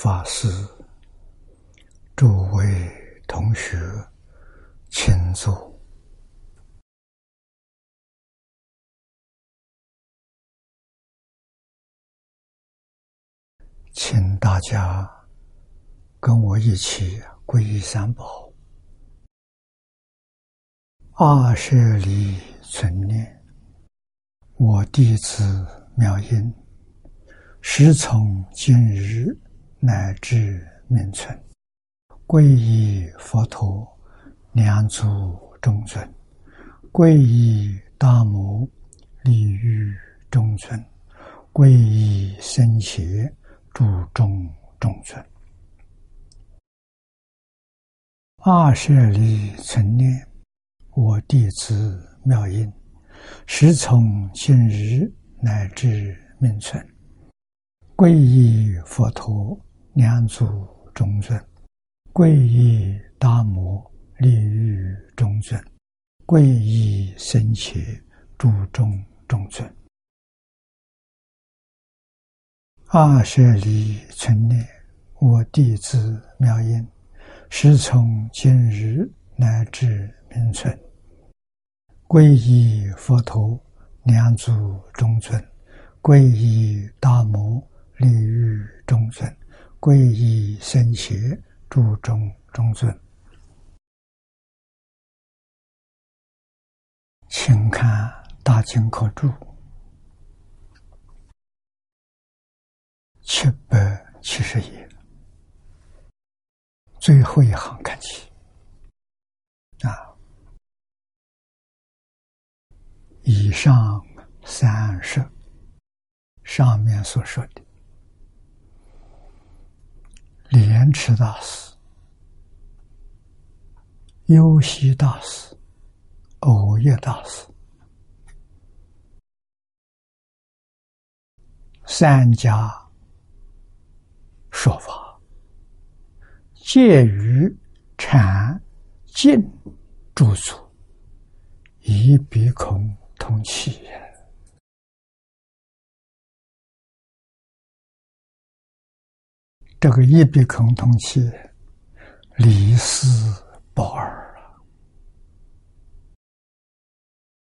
法师、诸位同学，请坐，请大家跟我一起皈依三宝。二舍离存念，我弟子妙音。时从今日乃至命存，皈依佛陀，两足中尊；皈依大摩，利欲中尊；皈依僧伽，注中中尊。二舍离存念，我弟子妙音，时从今日乃至命存。皈依佛陀，两祖中尊；皈依大摩，利欲中尊；皈依僧伽，注中中尊。二舍离存念，我弟子妙音，时从今日乃至明存。皈依佛陀，两祖中尊；皈依大摩。立于中尊，皈依僧伽，注中中尊。请看《大经可注》七百七十页最后一行看起啊，以上三十上面所说的。莲池大师、优溪大师、藕叶大师三家说法，介于禅净住处，以鼻孔通气。这个一笔孔通气，离世不二了，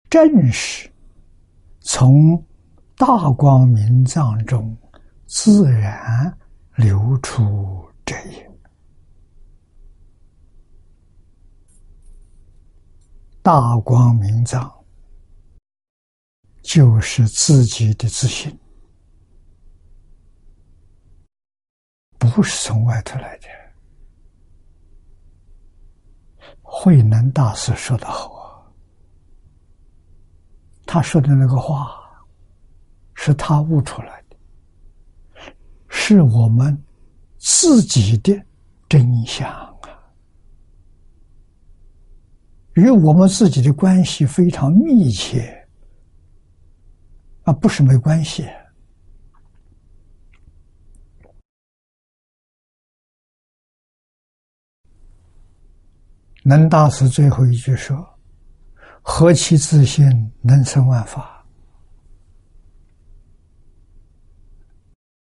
正是从大光明藏中自然流出这一大光明藏，就是自己的自信。不是从外头来的。慧能大师说的好啊，他说的那个话，是他悟出来的，是我们自己的真相啊，与我们自己的关系非常密切，啊，不是没关系。能大师最后一句说：“何其自信，能生万法，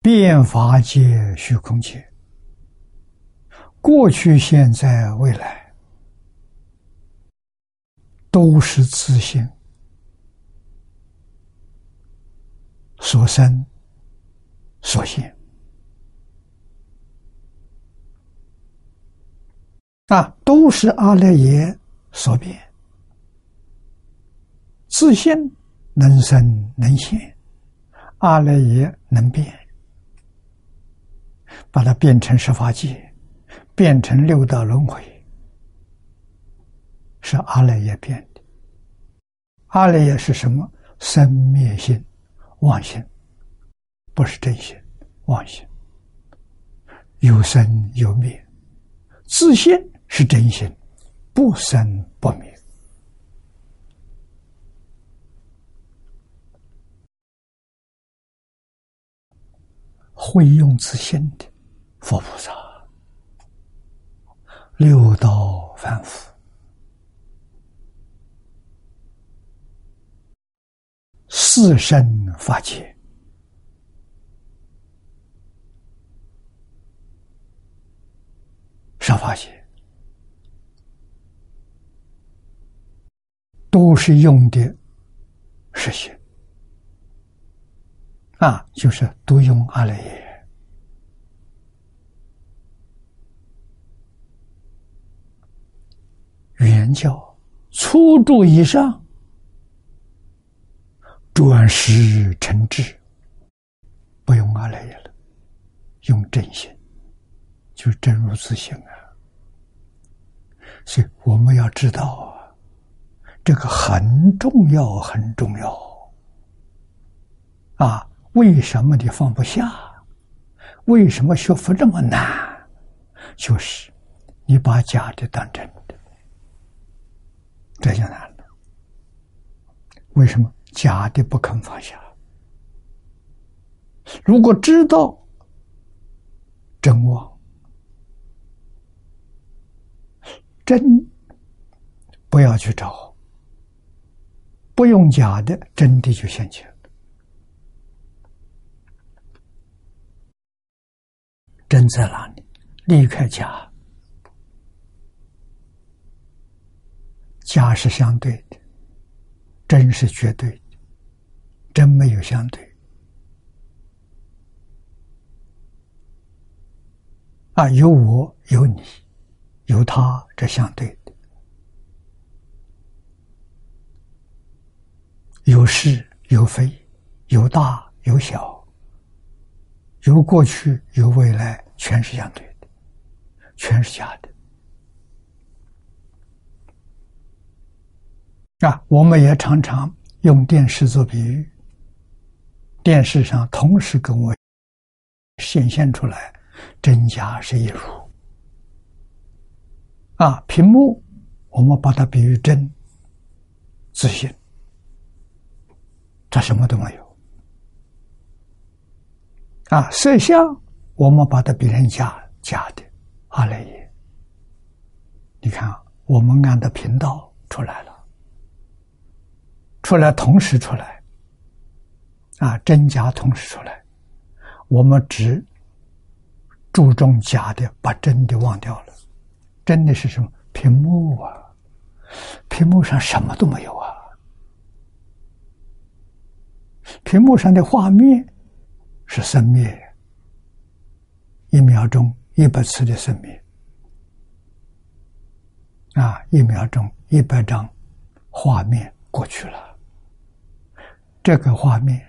变法界、虚空界，过去、现在、未来，都是自信所生所现。”啊，都是阿赖耶所变，自信能生能现，阿赖耶能变，把它变成十法界，变成六道轮回，是阿赖耶变的。阿赖耶是什么？生灭性、妄性，不是真心，妄性，有生有灭，自信。是真心，不生不灭。会用自信的佛菩萨，六道凡夫，四生法界，法界，都是用的实心啊，就是都用阿赖耶。原教初住以上，转识成智，不用阿赖耶了，用真心，就真如自性啊。所以我们要知道，这个很重要，很重要啊！为什么你放不下？为什么学佛这么难？就是你把假的当真的。这就难了。为什么假的不肯放下？如果知道真妄，真不要去找，不用假的，真的就现前。真在哪里？离开假。假是相对的，真是绝对的，真没有相对。啊，有我有你，有他，这相对的，有是有非，有大有小，有过去有未来，全是相对的，全是假的。啊，我们也常常用电视做比喻。电视上同时跟我显现出来，真假是一如。啊，屏幕我们把它比喻真自信，它什么都没有。啊，摄像我们把它比成假假的阿赖耶。你看，我们按的频道出来了。出来同时出来，啊，真假同时出来，我们只注重假的，把真的忘掉了。真的是什么？屏幕啊，屏幕上什么都没有啊。屏幕上的画面是生灭，一秒钟一百次的生灭，啊，一秒钟一百张画面过去了。这个画面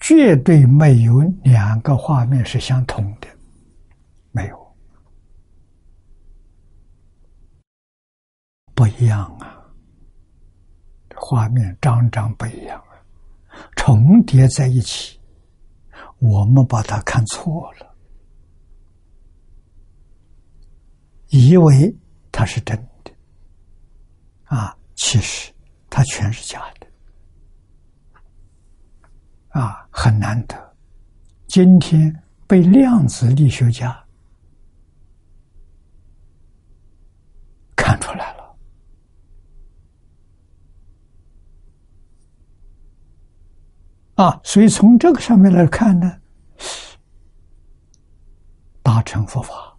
绝对没有两个画面是相同的，没有，不一样啊！画面张张不一样，重叠在一起，我们把它看错了，以为它是真的，啊，其实它全是假的。啊，很难得，今天被量子力学家看出来了。啊，所以从这个上面来看呢，大乘佛法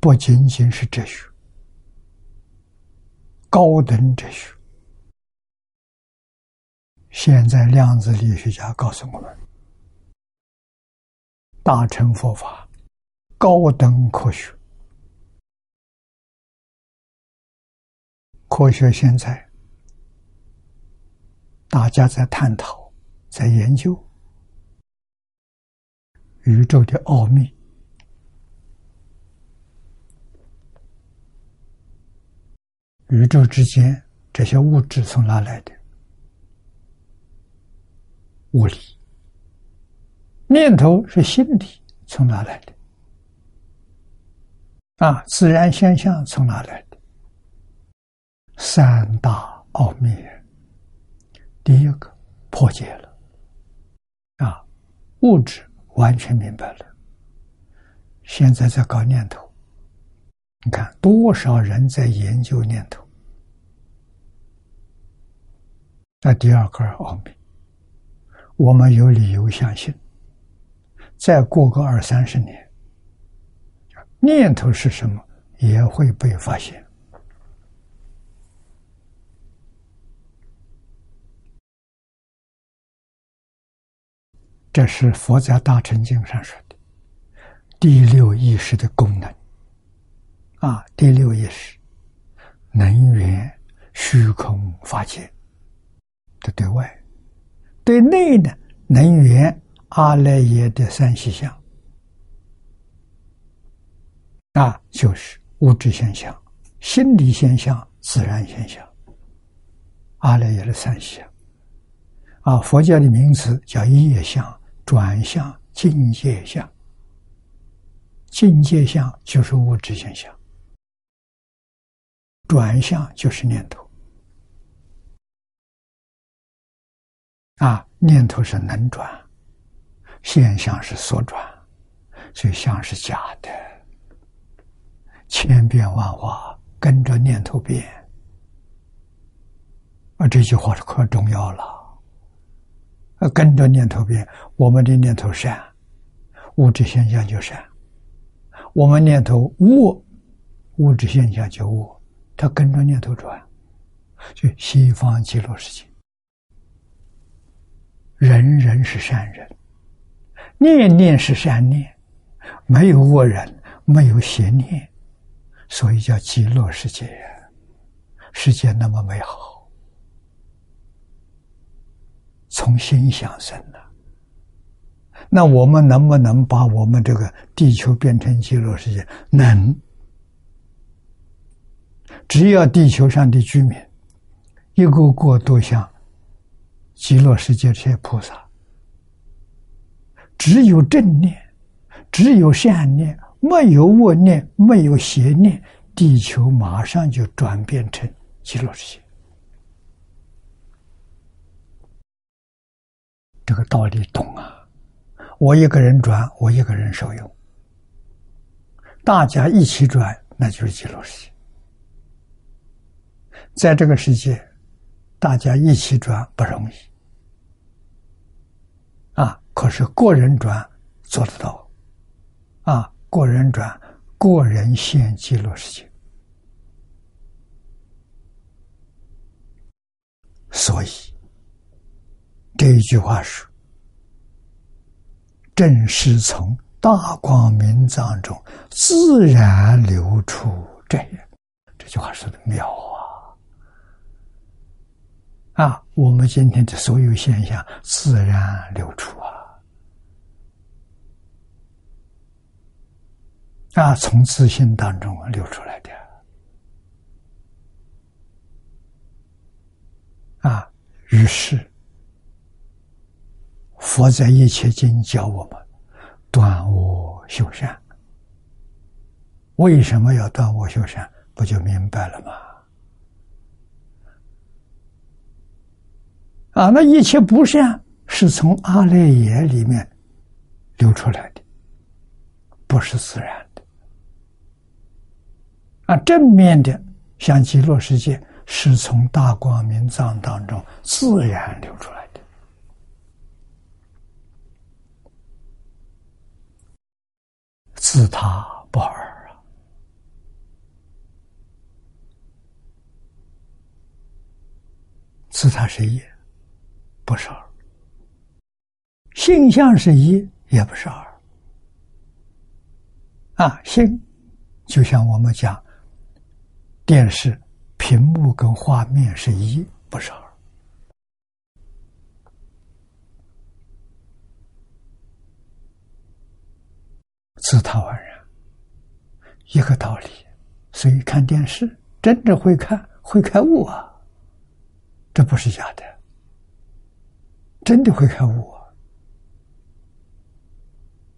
不仅仅是哲学，高等哲学。现在量子力学家告诉我们，大乘佛法高等科学，科学现在大家在探讨，在研究宇宙的奥秘，宇宙之间这些物质从哪来的？物理念头是心理从哪来的？啊，自然现象从哪来的？三大奥秘，第一个破解了，啊，物质完全明白了。现在在搞念头，你看多少人在研究念头？那第二个奥秘。我们有理由相信，再过个二三十年，念头是什么，也会被发现。这是佛在《大乘经》上说的第六意识的功能。啊，第六意识能源虚空法界的对外，对内呢，能源阿赖耶的三细相。啊，就是物质现象、心理现象、自然现象。阿赖耶的三细相。啊，佛教的名词叫业相。转向境界相，境界相就是物质现象，转向就是念头。啊，念头是能转，现象是所转，所以相是假的，千变万化跟着念头变。啊，这句话是可重要了。啊，跟着念头变，我们的念头善，物质现象就善；我们念头恶，物质现象就恶。它跟着念头转，就西方极乐世界，人人是善人，念念是善念，没有恶人，没有邪念，所以叫极乐世界。世界那么美好。从心想生的，那我们能不能把我们这个地球变成极乐世界？能。只要地球上的居民一个个都像极乐世界这些菩萨，只有正念，只有善念，没有恶念，没有邪念，地球马上就转变成极乐世界。这个道理懂啊！我一个人转，我一个人受用；大家一起转，那就是极乐世界。在这个世界，大家一起转不容易啊！可是个人转做得到啊！个人转，个人现极乐世界。所以。这一句话是：“正是从大光明藏中自然流出这也。”这句话说的妙啊！啊，我们今天的所有现象自然流出啊！啊，从自信当中流出来的啊，于是。佛在一切经教我们断恶修善，为什么要断恶修善？不就明白了吗？啊，那一切不善是从阿赖耶里面流出来的，不是自然的。啊，正面的像极乐世界是从大光明藏当中自然流出来。自他不二啊！自他是一，不是二；性相是一，也不是二。啊，性就像我们讲电视屏幕跟画面是一，不是二。自他万人，一个道理。所以看电视，真的会看，会开悟啊！这不是假的，真的会开悟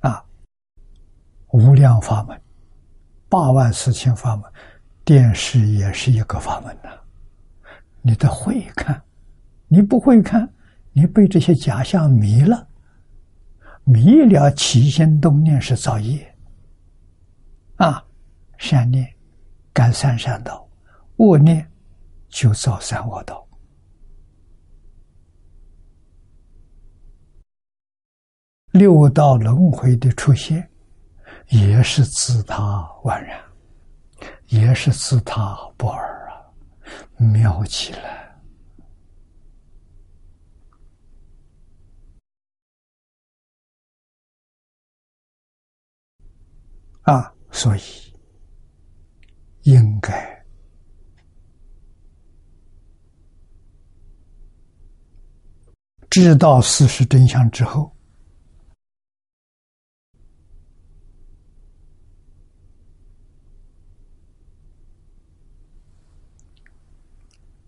啊！啊，无量法门，八万四千法门，电视也是一个法门呐。你得会看，你不会看，你被这些假象迷了。迷了起心动念是造业，啊，善念感三善道，恶念就造三恶道。六道轮回的出现，也是自他宛然，也是自他不二啊，妙极了啊！所以应该。知道事实真相之后，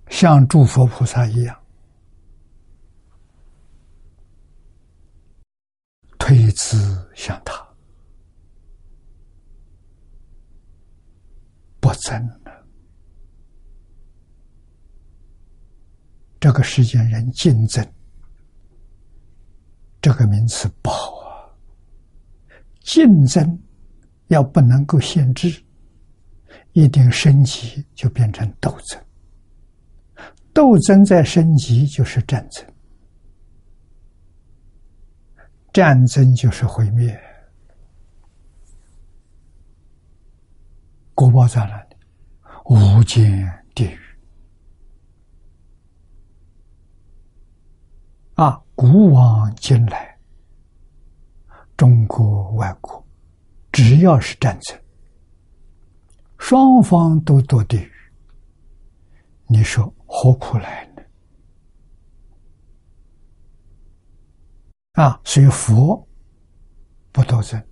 像诸佛菩萨一样，推之向他，不争了。这个世间人竞争。这个名词不好啊！竞争要不能够限制，一定升级就变成斗争，斗争再升级就是战争，战争就是毁灭，国宝在哪里？无间地狱啊！古往今来，中国、外国，只要是战争，双方都堕地狱。你说何苦来呢？啊，所以佛不斗争，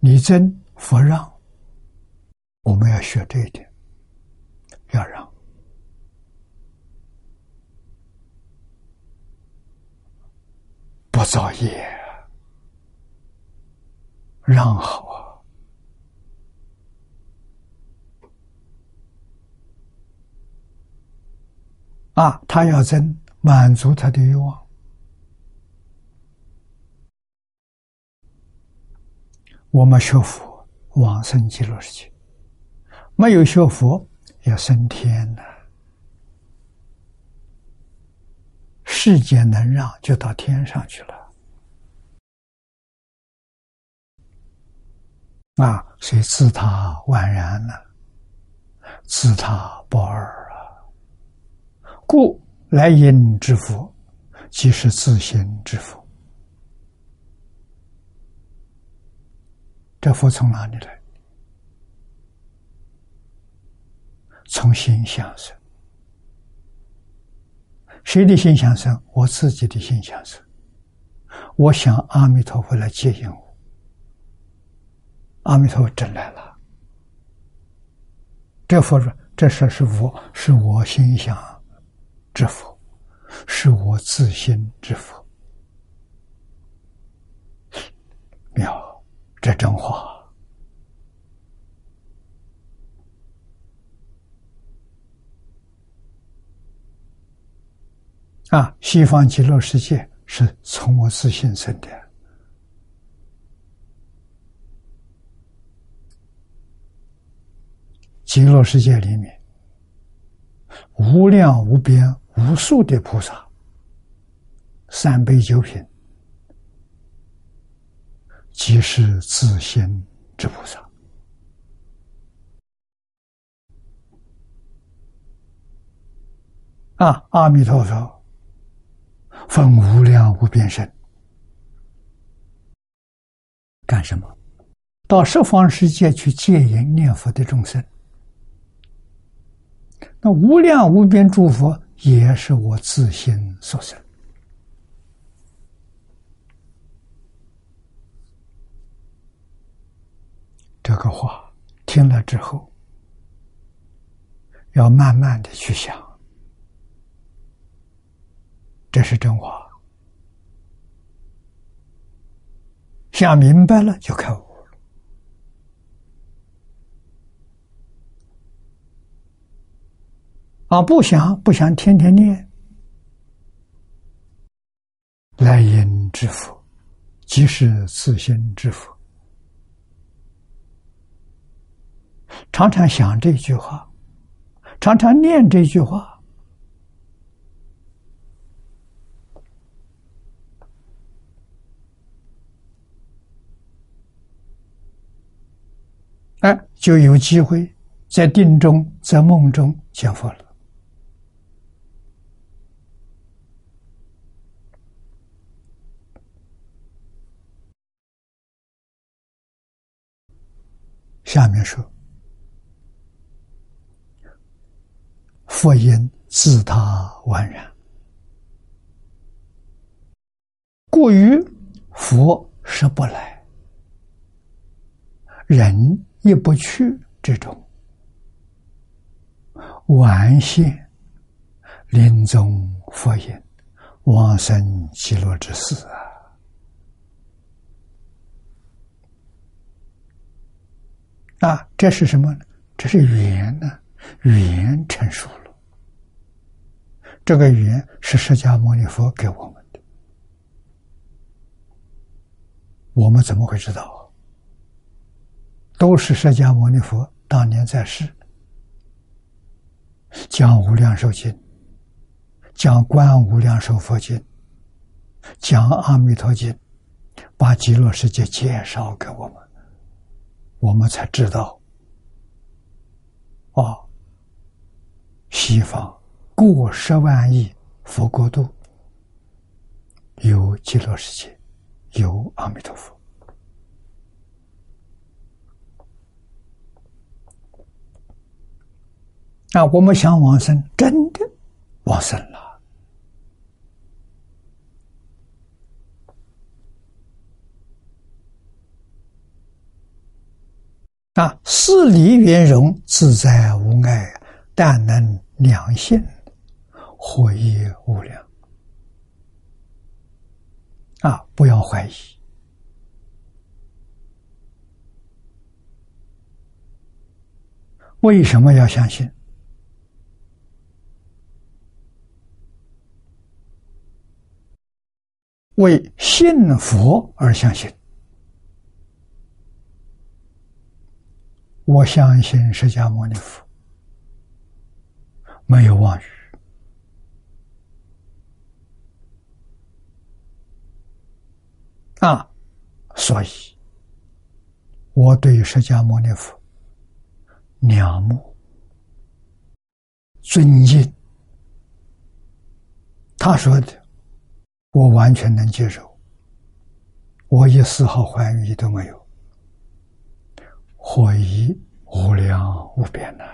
你争佛让，我们要学这一点，要让。不造业，让好啊！啊，他要争，满足他的欲望。我们学佛往生极乐世界，没有学佛要升天呐。世间能让，就到天上去了。啊，所以自他宛然呢，自他不二啊。故来因之佛，即是自心之佛。这佛从哪里来？从心想生。谁的心想生？我自己的心想生。我想阿弥陀佛来接引我，阿弥陀佛真来了。这佛说：“这事是我是我心想之佛，是我自心之佛。”妙，这真话。啊，西方极乐世界是从我自心生的。极乐世界里面，无量无边无数的菩萨，三杯九品，即是自心之菩萨。啊，阿弥陀佛。分无量无边身，干什么？到十方世界去戒淫念佛的众生。那无量无边诸佛也是我自心所生。这个话听了之后，要慢慢的去想。这是真话，想明白了就开悟了。啊，不想不想，天天念，来因之福，即是自心之福。常常想这句话，常常念这句话。哎，就有机会在定中、在梦中见佛了。下面说，佛音自他宛然，故于佛是不来，人也不去，这种完现临终佛言往生极乐之事啊。啊，这是什么呢？这是缘呢，缘成熟了。这个缘是释迦牟尼佛给我们的，我们怎么会知道？都是释迦牟尼佛当年在世，讲《无量寿经》，讲《观无量寿佛经》，讲《阿弥陀经》，把极乐世界介绍给我们。我们才知道，啊，西方过十万亿佛国度有极乐世界，有阿弥陀佛。啊，我们想往生，真的往生了。啊，四离圆融，自在无碍，但能两性，获益无量。啊，不要怀疑。为什么要相信？为信佛而相信。我相信释迦牟尼佛没有妄语啊，所以我对释迦牟尼佛仰慕、尊敬。他说的，我完全能接受，我一丝毫怀疑都没有。获益无量无边呐！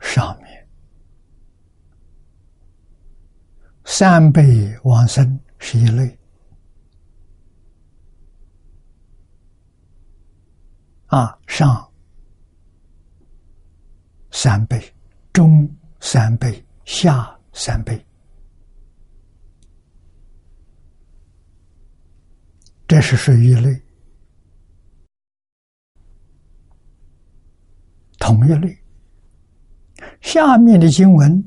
上面三辈往生是一类啊，上。三倍，中三倍，下三倍，这是属于一类，同一类。下面的经文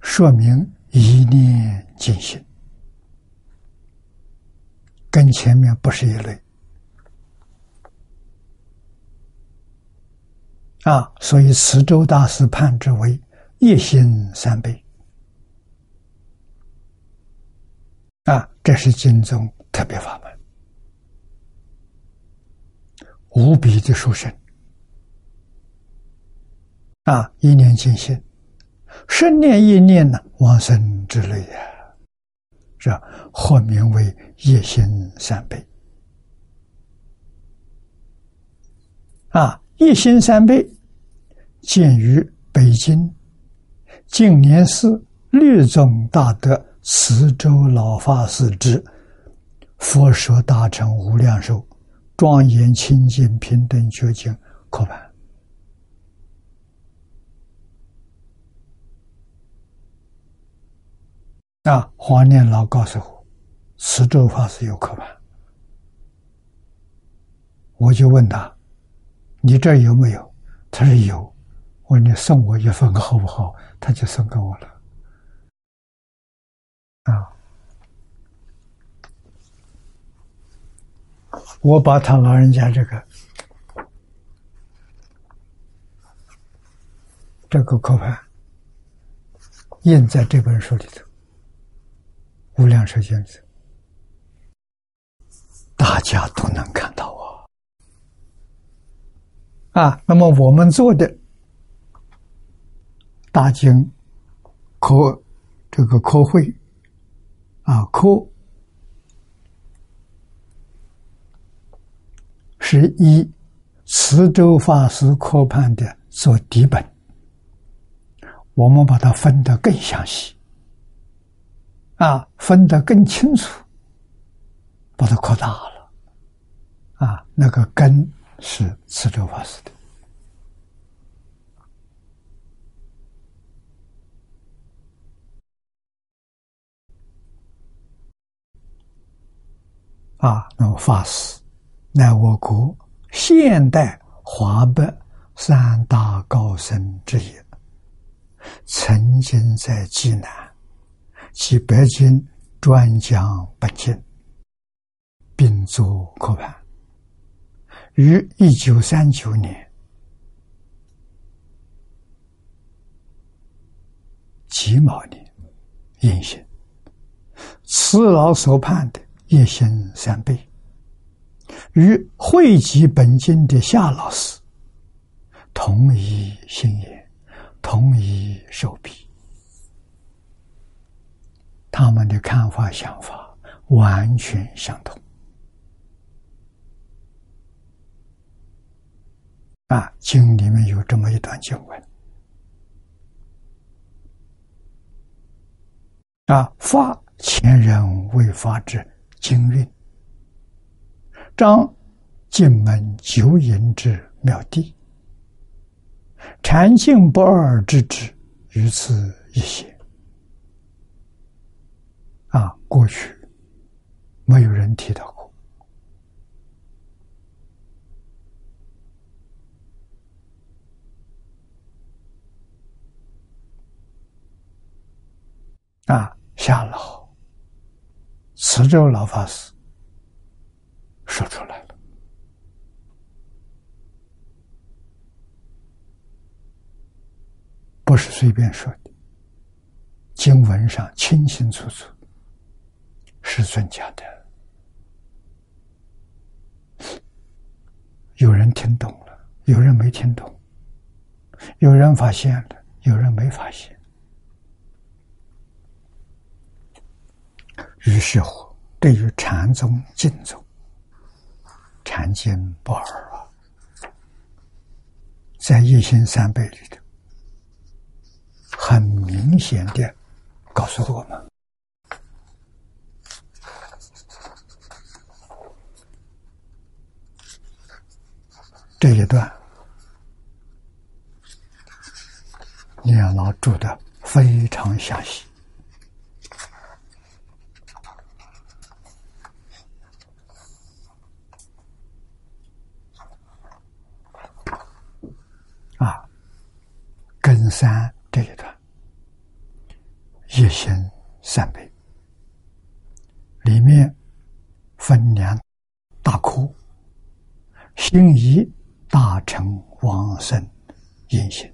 说明一念尽心，跟前面不是一类。啊，所以慈州大师判之为一心三倍。啊，这是经中特别法门，无比的殊胜。啊，一念尽心，十念一念呢，往生之类呀，是或名为一心三倍。啊。一心三倍，见于北京净年寺律宗大德慈州老法师之《佛说大乘无量寿庄严清净平等觉经》课本。啊，黄念老告诉我，慈州法师有课本，我就问他。你这有没有？他说有。我说你送我一份好不好？他就送给我了。啊，我把他老人家这个这个课盘印在这本书里头，《无量寿经》里头，大家都能看到啊！啊，那么我们做的大经科这个科会啊科。是以慈州法师科判的做底本，我们把它分得更详细，啊，分得更清楚，把它扩大了，啊，那个根是慈州法师的，啊，那么法师。乃我国现代华北三大高僧之一，曾经在济南及北京专讲本经，并作课判。于一九三九年己卯年应行，此老所判的一心三倍。与汇集本经的夏老师同一心言，同一手笔，他们的看法想法完全相同。啊，经里面有这么一段经文：啊，发前人未发之经韵。张进门九隐之妙谛，禅性不二之智，于此一些。啊，过去没有人提到过。啊，夏老、慈州老法师。说出来了，不是随便说的，经文上清清楚楚，是尊家的。有人听懂了，有人没听懂，有人发现了，有人没发现。于是乎，对于禅宗、净宗。禅经不二啊，在一心三辈里头，很明显的告诉我们这一段，念老注的非常详细。三这一段，一心三倍，里面分两大窟，心一大成往生因心，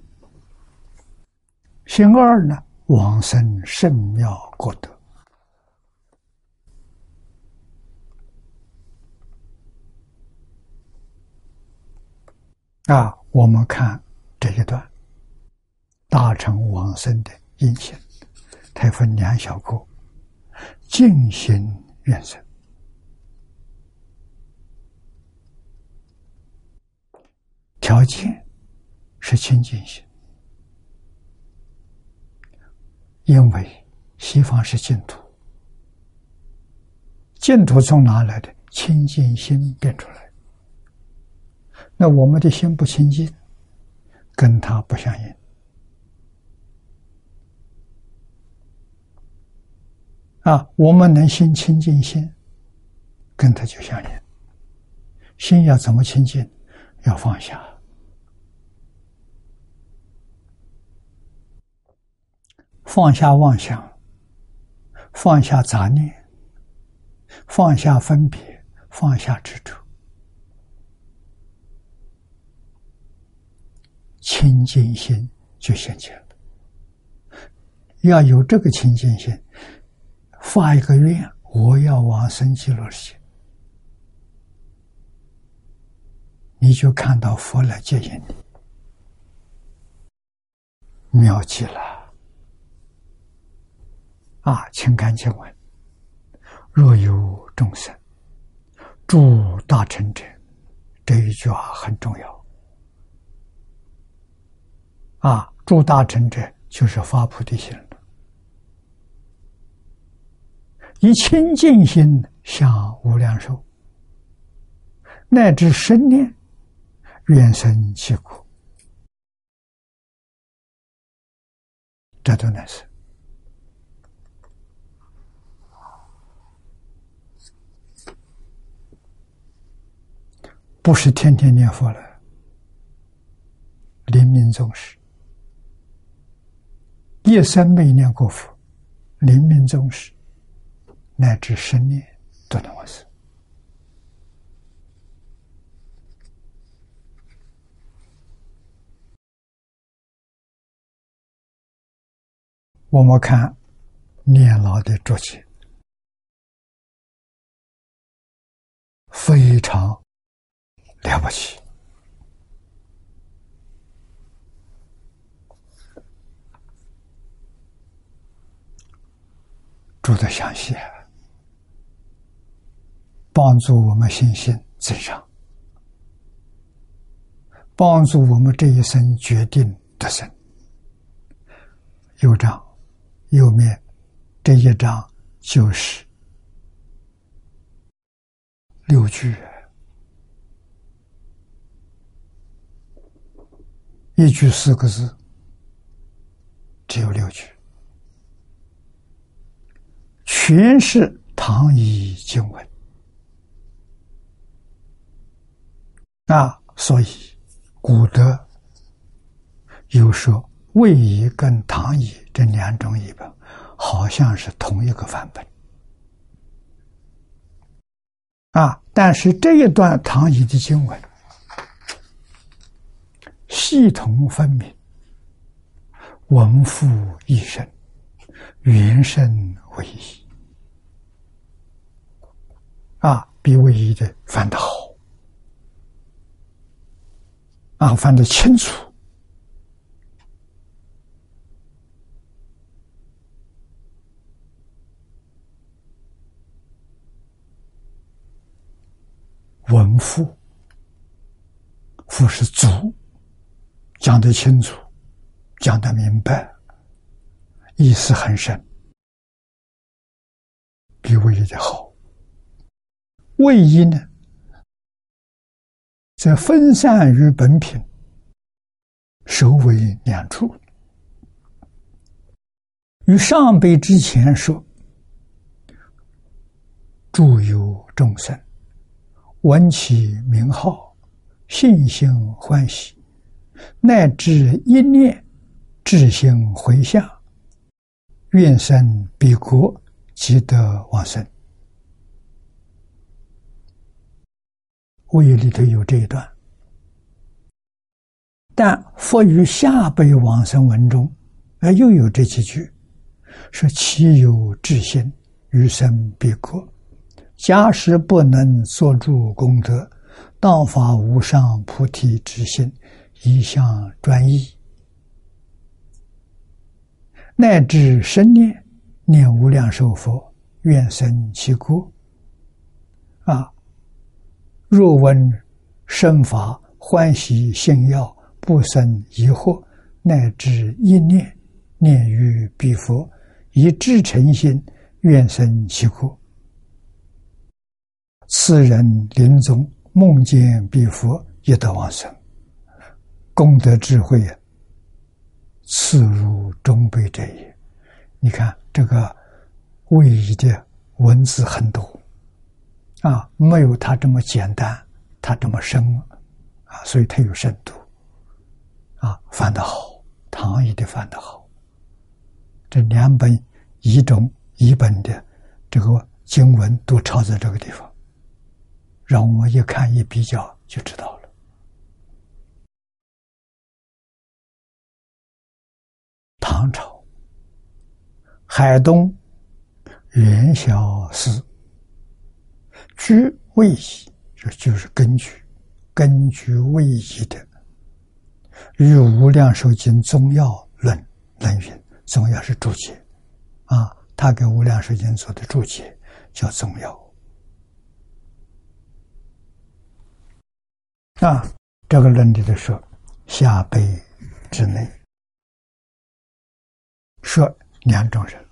心二呢往生圣妙果德。啊，我们看这一段。大成往生的因行，它分两小个：静心愿生，条件是清净心，因为西方是净土，净土从哪来的？清净心变出来。那我们的心不清净，跟它不相应。啊，我们能心清净心，跟他就相应。心要怎么清净？要放下，放下妄想，放下杂念，放下分别，放下执着，清净心就现前了。要有这个清净心，发一个愿，我要往生极乐世界，你就看到佛来接引你，妙极了。啊，请看经文：若有众生住大成者，这一句话很重要。啊，住大成者就是发菩提心。以清净心向无量寿，乃至生念，愿生其苦，这都乃是不是天天念佛了。临命终时，一生没念过佛，临命终时。乃至生念都能完事。我们看年老的竹简，非常了不起，住的详细。啊帮助我们信心增长，帮助我们这一生决定得胜。右章右面这一章就是六句，一句四个字，只有六句，全是唐译经文。啊，所以古德有说魏译跟唐译这两种译本好像是同一个范本啊，但是这一段唐译的经文系统分明，文复一生，原声为一啊，比魏译的翻得好。啊，翻得清楚，文赋，赋是足，讲得清楚，讲得明白，意思很深，比魏译的好。魏译呢？则分散于本品，首尾两处。于上辈之前说，诸有众生闻其名号，信心欢喜，乃至一念至心回向，愿生彼国，即得往生。胃里头有这一段，但佛于下辈往生文中，啊，又有这几句，说：“其有至心，余生必过。假使不能作诸功德，道法无上菩提之心，一向专一，乃至生念念无量寿佛，愿生其国。”啊。若闻身法欢喜信要不生疑惑，乃至一念念于彼佛，以至诚心愿生其国。此人临终梦见彼佛，亦得往生。功德智慧啊，次如中辈者也。你看这个位移的文字很多。啊，没有它这么简单，它这么深，啊，所以它有深度，啊，翻的好，唐译的翻的好，这两本一种一本的这个经文都抄在这个地方，让我们一看一比较就知道了。唐朝，海东元宵寺。居位移，这就是根据根据位移的。与《无量寿经》宗要论论云，宗要是注解啊，他给《无量寿经》做的注解叫宗要啊。这个论里的说，下辈之内说两种人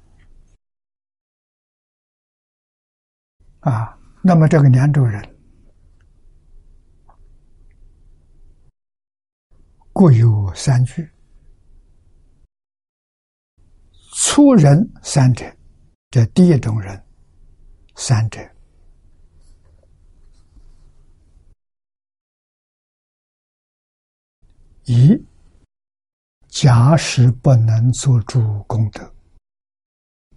啊，那么这个两种人。各有三句：粗人三者，这第一种人；三者，一假使不能做主功德，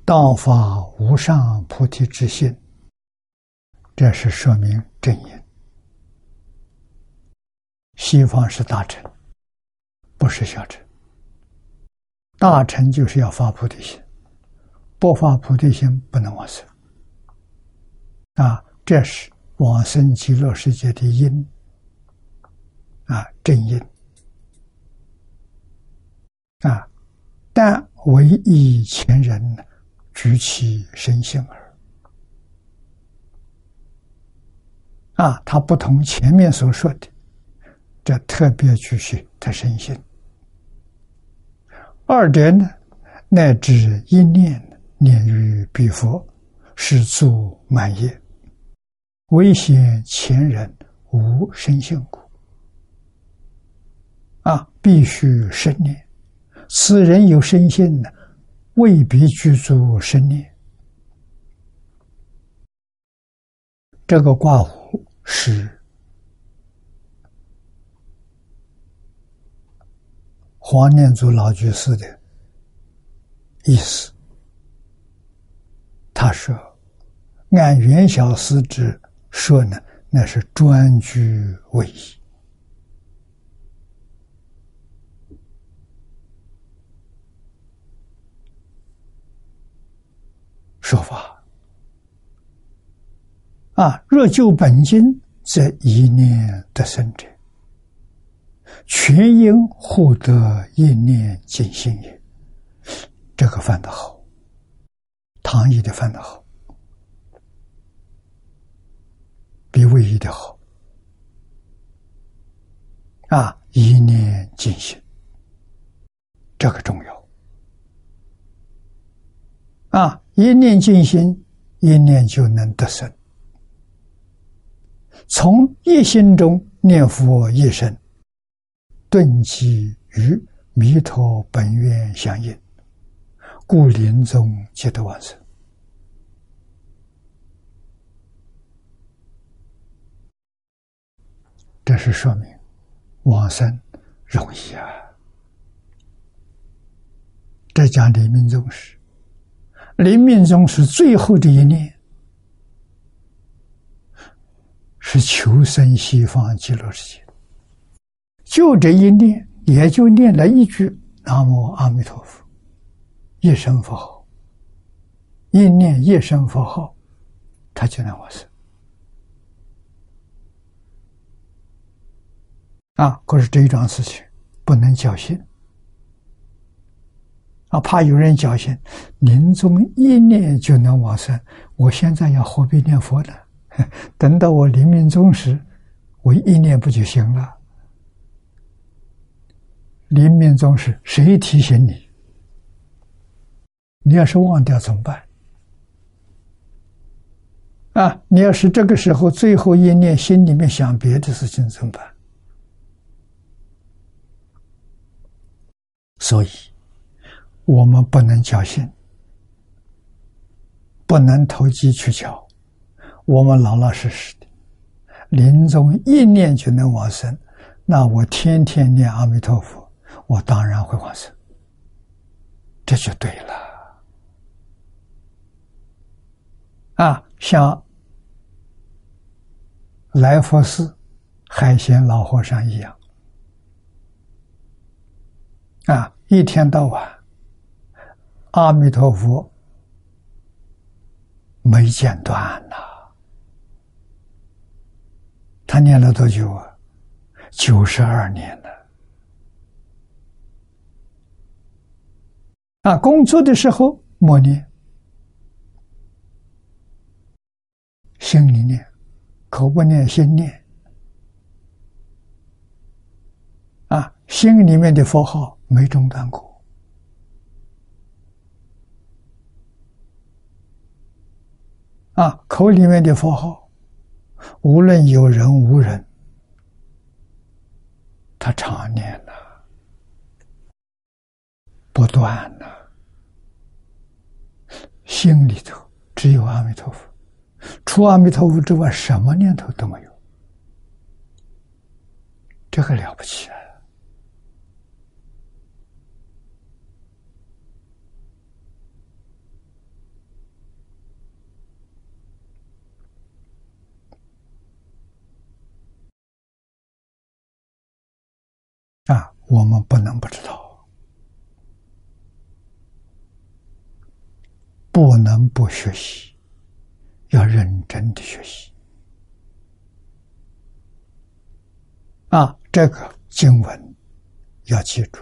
道法无上菩提之心，这是说明正因。西方是大臣。不是小乘，大乘就是要发菩提心，不发菩提心不能往生。啊，这是往生极乐世界的因，啊，正因。啊，但唯一前人举起身性耳。啊，他不同前面所说的，这特别举起他身心。二者呢，乃至一念念于彼佛，是足满业，唯显前人无生性故。啊，必须生念。此人有生性呢，未必具足生念。这个卦弧是。黄念祖老居士的意思，他说：“按元小师之说呢，那是专居位移说法啊。若就本经，则一念得生者。”全因获得一念尽心也，这个翻的好，唐译的翻的好，比魏译的好。啊，一念尽心，这个重要。啊，一念尽心，一念就能得生。从一心中念佛一生。顿机与弥陀本愿相应，故临终皆得往生。这是说明往生容易啊！这讲临命终时，临命终时最后这一念，是求生西方极乐世界。就这一念，也就念了一句“南无阿弥陀佛”，一声佛号，一念一声佛号，他就能往生。啊！可是这一桩事情不能侥幸啊，怕有人侥幸，临终一念就能往生。我现在要何必念佛呢？等到我临命终时，我一念不就行了？临命终时，谁提醒你？你要是忘掉怎么办？啊，你要是这个时候最后一念心里面想别的事情怎么办？所以，我们不能侥幸，不能投机取巧，我们老老实实的，临终一念就能往生，那我天天念阿弥陀佛。我当然会往生，这就对了。啊，像来佛寺海鲜老和尚一样，啊，一天到晚，阿弥陀佛没间断呐。他念了多久啊？九十二年了。啊，工作的时候默念，心里念，口不念，心念。啊，心里面的佛号没中断过。啊，口里面的佛号，无论有人无人，他常念呐，不断呐，心里头只有阿弥陀佛，除阿弥陀佛之外，什么念头都没有，这个了不起啊！啊，我们不能不知道，不能不学习，要认真的学习。啊，这个经文要记住，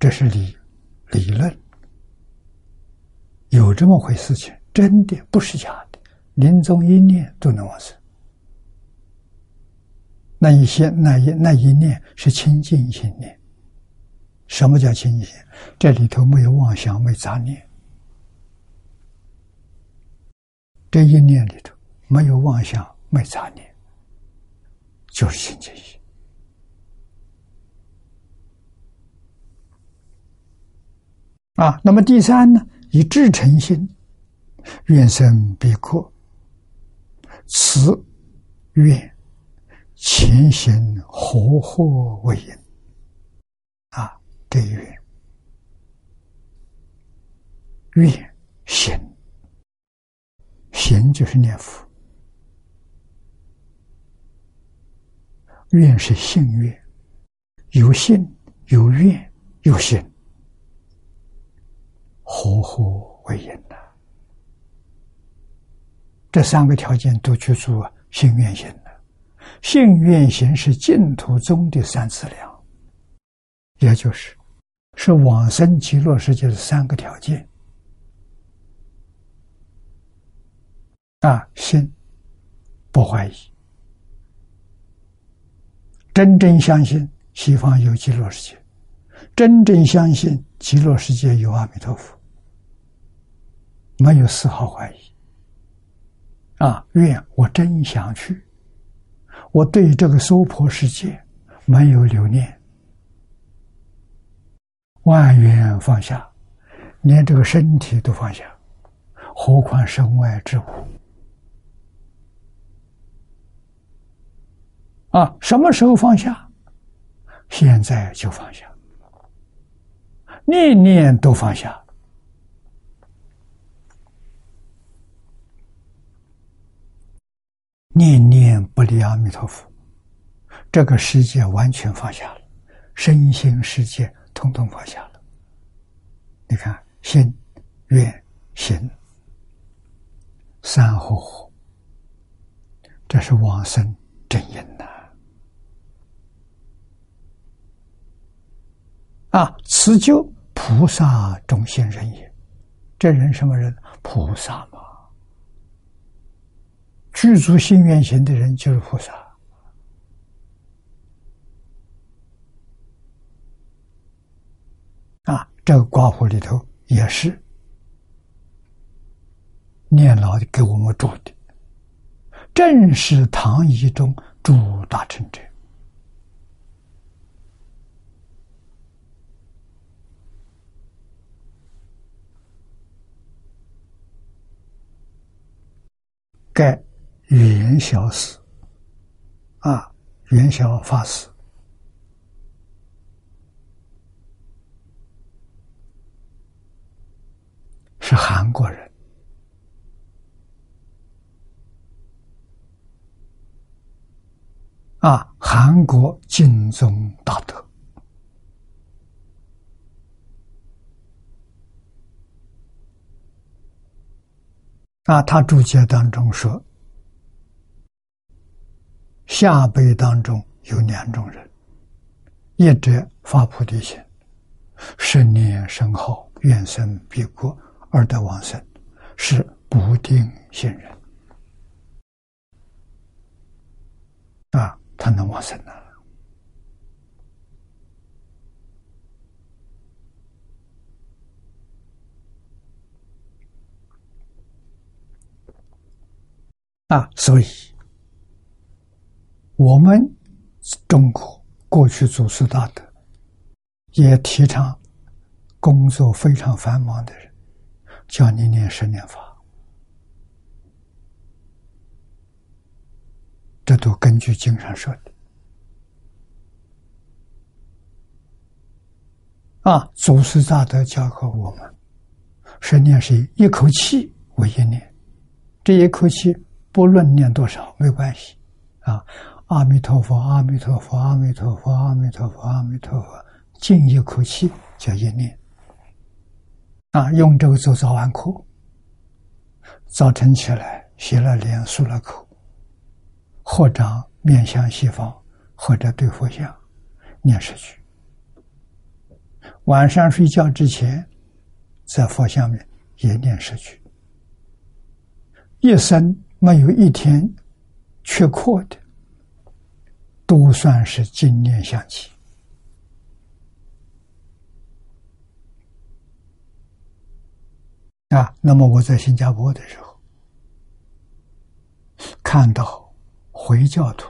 这是理理论，有这么回事情，真的不是假的，临终一念都能往生。那一些那一那一念是清净心念。什么叫清净心？这里头没有妄想，没杂念。这一念里头没有妄想，没杂念，就是清净心。啊，那么第三呢？以至诚心，愿生必阔，此愿。前行合合为因啊，这一愿愿行行就是念佛，愿是信愿，有信有愿有行，合合为因呐。这三个条件都去做信愿行。信愿行是净土中的三资粮，也就是是往生极乐世界的三个条件。啊，信不怀疑，真正相信西方有极乐世界，真正相信极乐世界有阿弥陀佛，没有丝毫怀疑。啊，愿我真想去。我对这个娑婆世界没有留念，万缘放下，连这个身体都放下，何况身外之物？啊，什么时候放下？现在就放下，念念都放下。念念不离阿弥陀佛，这个世界完全放下了，身心世界通通放下了。你看，心、愿、行三合合，这是往生真因呐！啊，此就菩萨中心人也。这人什么人？菩萨嘛。具足心愿行的人就是菩萨啊！这个刮胡里头也是念老给我们住的，正是唐仪中诸大成者，该。元宵寺，啊，元宵法师是韩国人，啊，韩国金宗大德，啊，他注解当中说，下辈当中有两种人，一者发菩提心，十年生好，愿生彼国而得往生，是不定信人。啊，他能往生啊。啊，所以，我们中国过去祖师大德也提倡工作非常繁忙的人，叫你念十念法，这都根据经上说的。啊，祖师大德教给我们，十念是一口气为一念，这一口气。不论念多少没关系，啊，阿弥陀佛，阿弥陀佛，阿弥陀佛，阿弥陀佛，阿弥陀佛，静一口气叫一念，啊，用这个做早晚课，早晨起来洗了脸漱了口，或者面向西方，或者对佛像念十句，晚上睡觉之前在佛像面也念十句，一生。没有一天缺课的，都算是经念相起啊。那么我在新加坡的时候，看到回教徒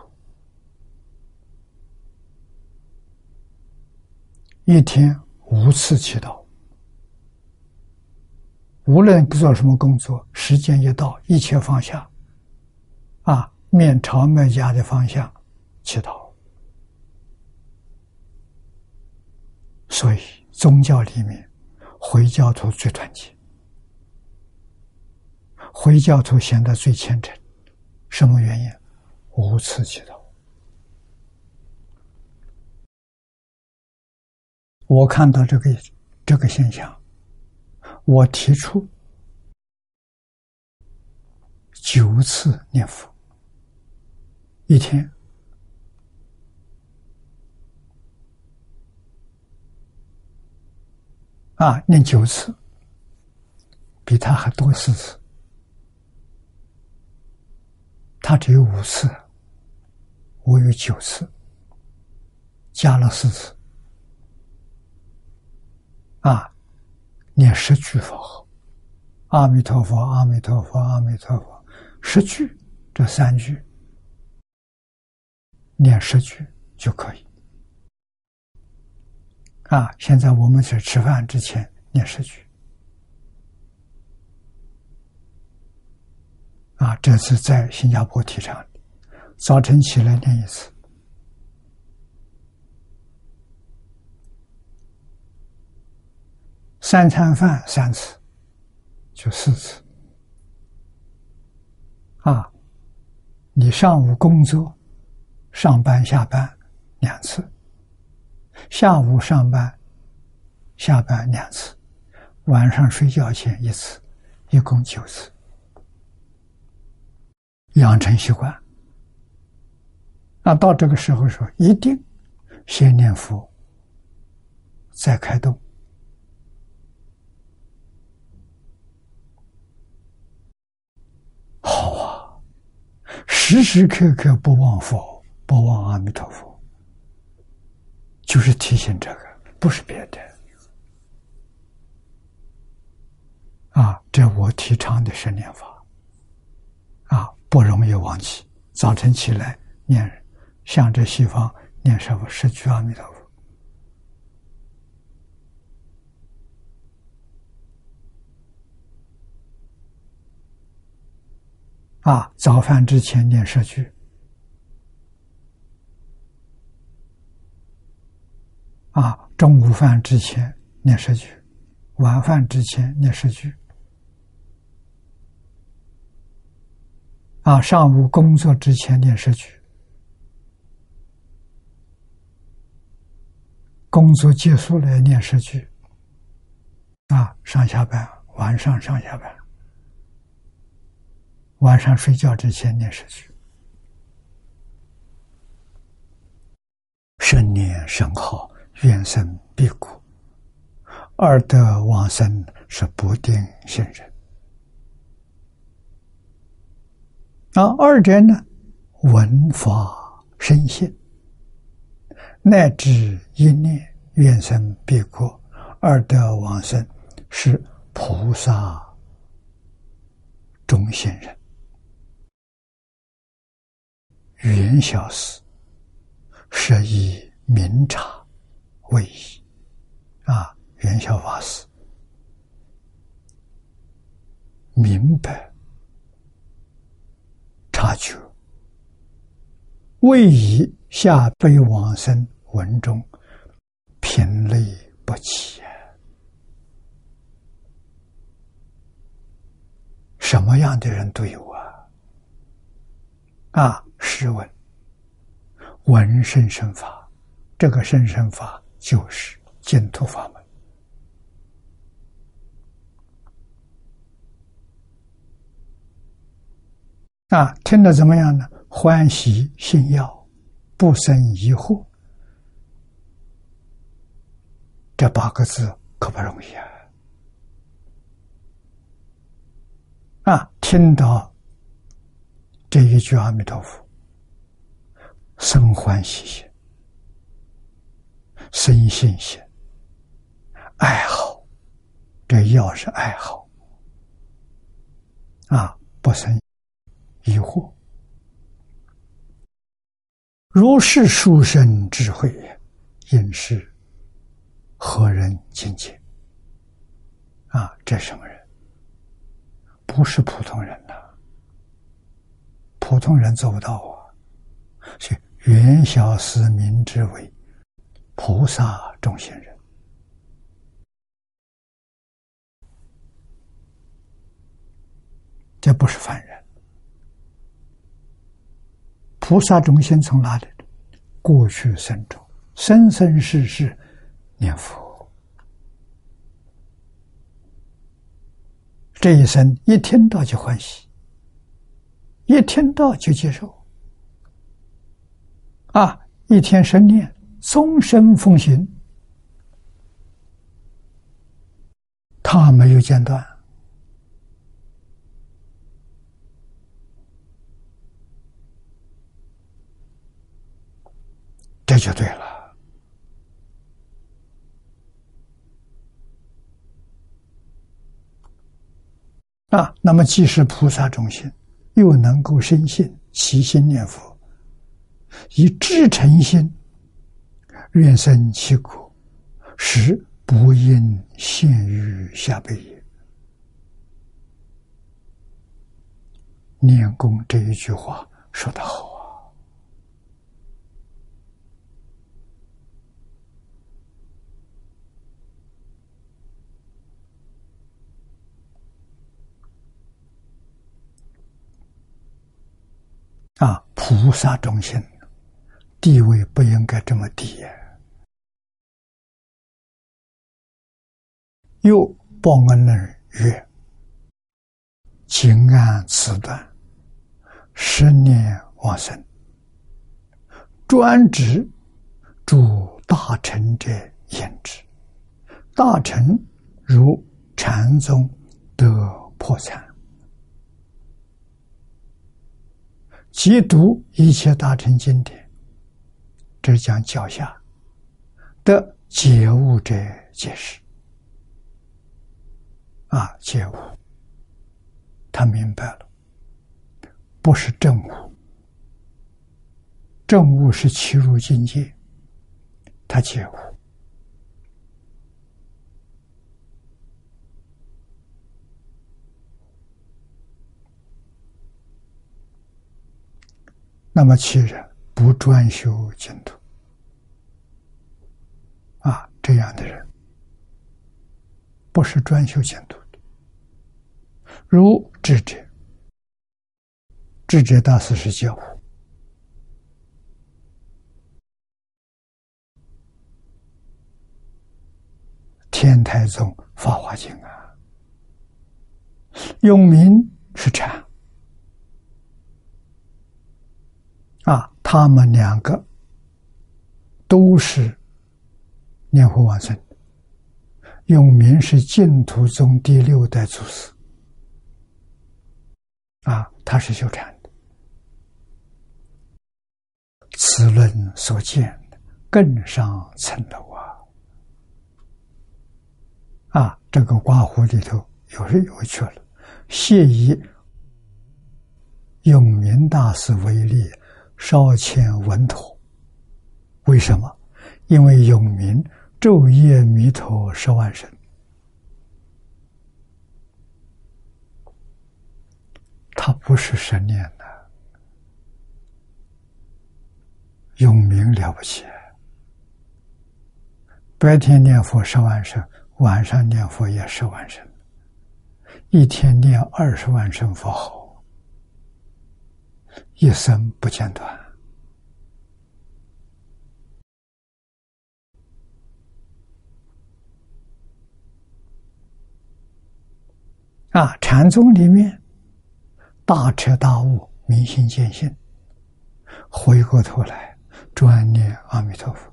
一天五次祈祷。无论做什么工作，时间一到，一切放下。啊，面朝麦家的方向祈祷。所以宗教里面，回教徒最团结，回教徒显得最虔诚。什么原因？无次祈祷。我看到这个这个现象，我提出九次念佛。一天啊，念九次，比他还多四次。他只有五次，我有九次，加了四次。啊，念十句佛号，阿弥陀佛，阿弥陀佛，阿弥陀佛，十句，这三句。念十句就可以啊！现在我们在吃饭之前念十句啊，这是在新加坡提倡的。早晨起来念一次，三餐饭三次，就四次啊！你上午工作。上班下班两次，下午上班下班两次，晚上睡觉前一次，一共九次，养成习惯。那到这个时候说，一定先念佛，再开动。好啊，时时刻刻不忘佛。不忘阿弥陀佛，就是提醒这个，不是别的。啊，这我提倡的是念法，啊，不容易忘记。早晨起来念，向着西方念什么？十句阿弥陀佛。啊，早饭之前念十句。啊，中午饭之前念十句，晚饭之前念十句。啊，上午工作之前念十句，工作结束了念十句。啊，上下班，晚上上下班，晚上睡觉之前念十句，生念甚好，愿生必果。二德往生是不定现人。那二者呢？闻法深信，乃至一念愿生必果。二德往生是菩萨中心人。元小时是以明察为宜啊。元宵法师明白察觉，为以下辈往生文中品类不齐什么样的人都有啊！啊，试问，闻声生法，这个声声法就是净土法门。啊，听得怎么样呢？欢喜信要，不生疑惑。这八个字可不容易啊！啊，听到这一句阿弥陀佛，生欢喜心，生信心，爱好，这要是爱好啊，不生。疑惑，如是殊胜智慧，应是何人境界？啊，这什么人？不是普通人呐！普通人做不到啊！所以元小思明之为菩萨中心人，这不是凡人。菩萨众心从哪里？过去生中，生生世世念佛，这一生一听到就欢喜，一听到就接受，啊，一天生念，终身奉行，他没有间断。这就对了啊！那么既是菩萨中心，又能够深信起心念佛，以至诚心愿生其果，实不应现于下辈也。念功这一句话说得好啊。啊，菩萨中心地位不应该这么低呀。又报恩人曰：“今按此段，十年往生，专指主大臣者言之。大臣如禅宗得破产。”即读一切大乘经典，这讲脚下的解悟者解释。啊，解悟，他明白了，不是正悟，正悟是起入境界，他解悟。那么，其人不专修净土，这样的人，不是专修净土的，如智者，智者大师是教。天台宗《法华经》啊，用名是禅啊，他们两个都是。念佛往生，永明是净土宗第六代祖师，啊，他是修禅的。此论所见，更上层楼啊！啊，这个刮胡里头有是有趣了，谢以永明大师为例，稍欠稳妥。为什么？因为永明昼夜弥陀十万声，他不是神念的。永明了不起，白天念佛十万声，晚上念佛也十万声，一天念二十万声佛号，一生不间断。啊，禅宗里面大彻大悟，明心见性，回过头来。专念阿弥陀佛，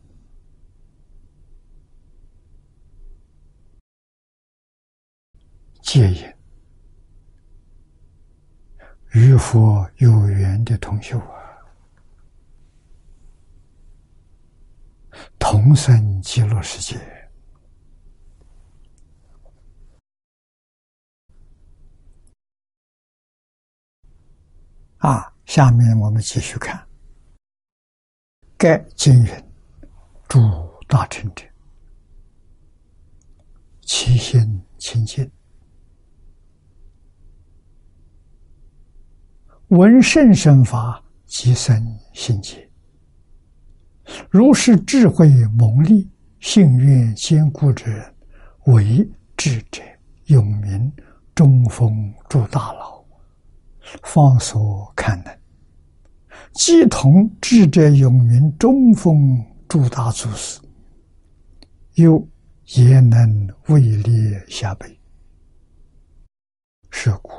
戒引与佛有缘的同学啊，同生极乐世界啊！下面我们继续看。该经云：“诸大乘者，其心清净，闻圣身法，即生心结。如是智慧蒙利、性愿坚固之人，为智者，永明中风诸大佬，方所看能。”既同智者永明中风诸大祖师，又也能位列下辈。是故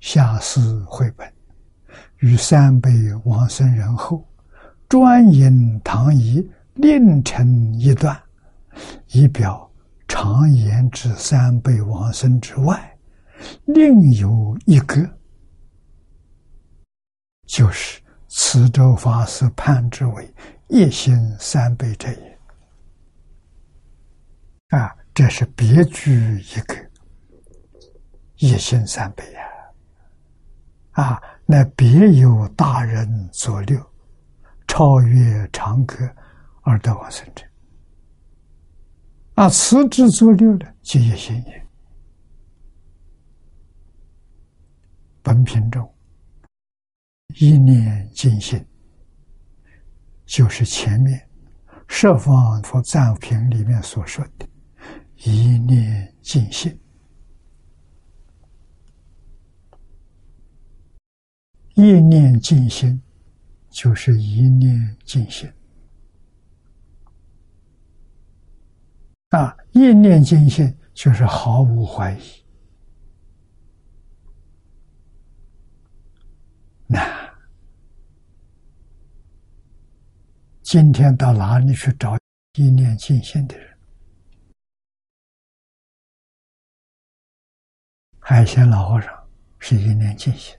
下士绘本与三辈往生人后，专引唐仪另成一段，以表常言之三辈往生之外，另有一个。就是慈州法师判之为一心三倍者也。啊，这是别具一格，一心三倍呀！啊，那别有大人作六，超越常客而得往生者。啊，此之作六的，即一心也。本品中。一念尽心，就是前面设方佛赞品里面所说的“一念尽心”。一念尽心，就是一念尽心。啊，一念尽心，就是毫无怀疑。那。今天到哪里去找一念尽心的人？海鲜老和尚是一念尽心，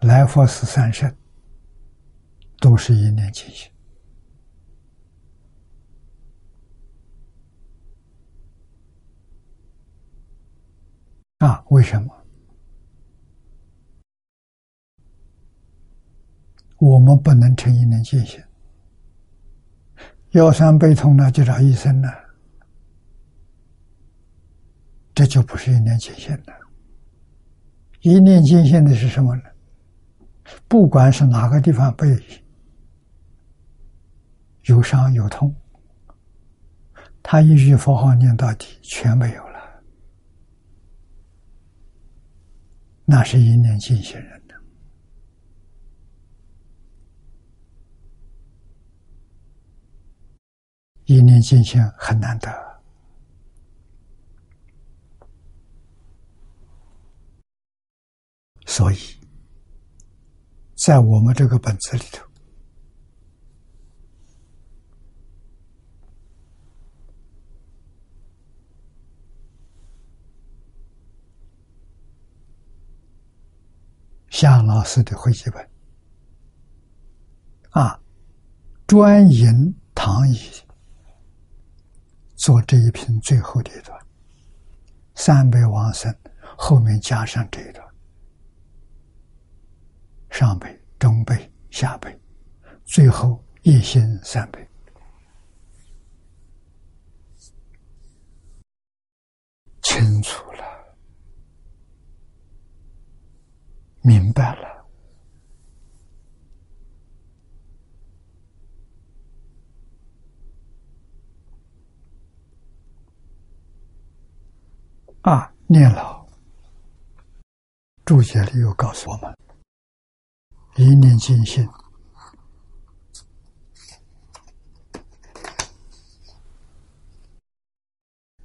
来佛寺三圣都是一念尽心啊？为什么？我们不能成一念界限，腰酸背痛了就找医生了，这就不是一念界限了。一念界限的是什么呢？不管是哪个地方背有伤有痛，他一句佛号念到底，全没有了，那是一念尽心人的。一念尽心很难得。所以，在我们这个本子里头，夏老师的会记本。啊，专引唐乙做这一篇最后的一段，三百往生后面加上这一段。上辈、中辈、下辈，最后一心三辈，清楚了，明白了，啊，念老。注解里又告诉我们。一念尽心，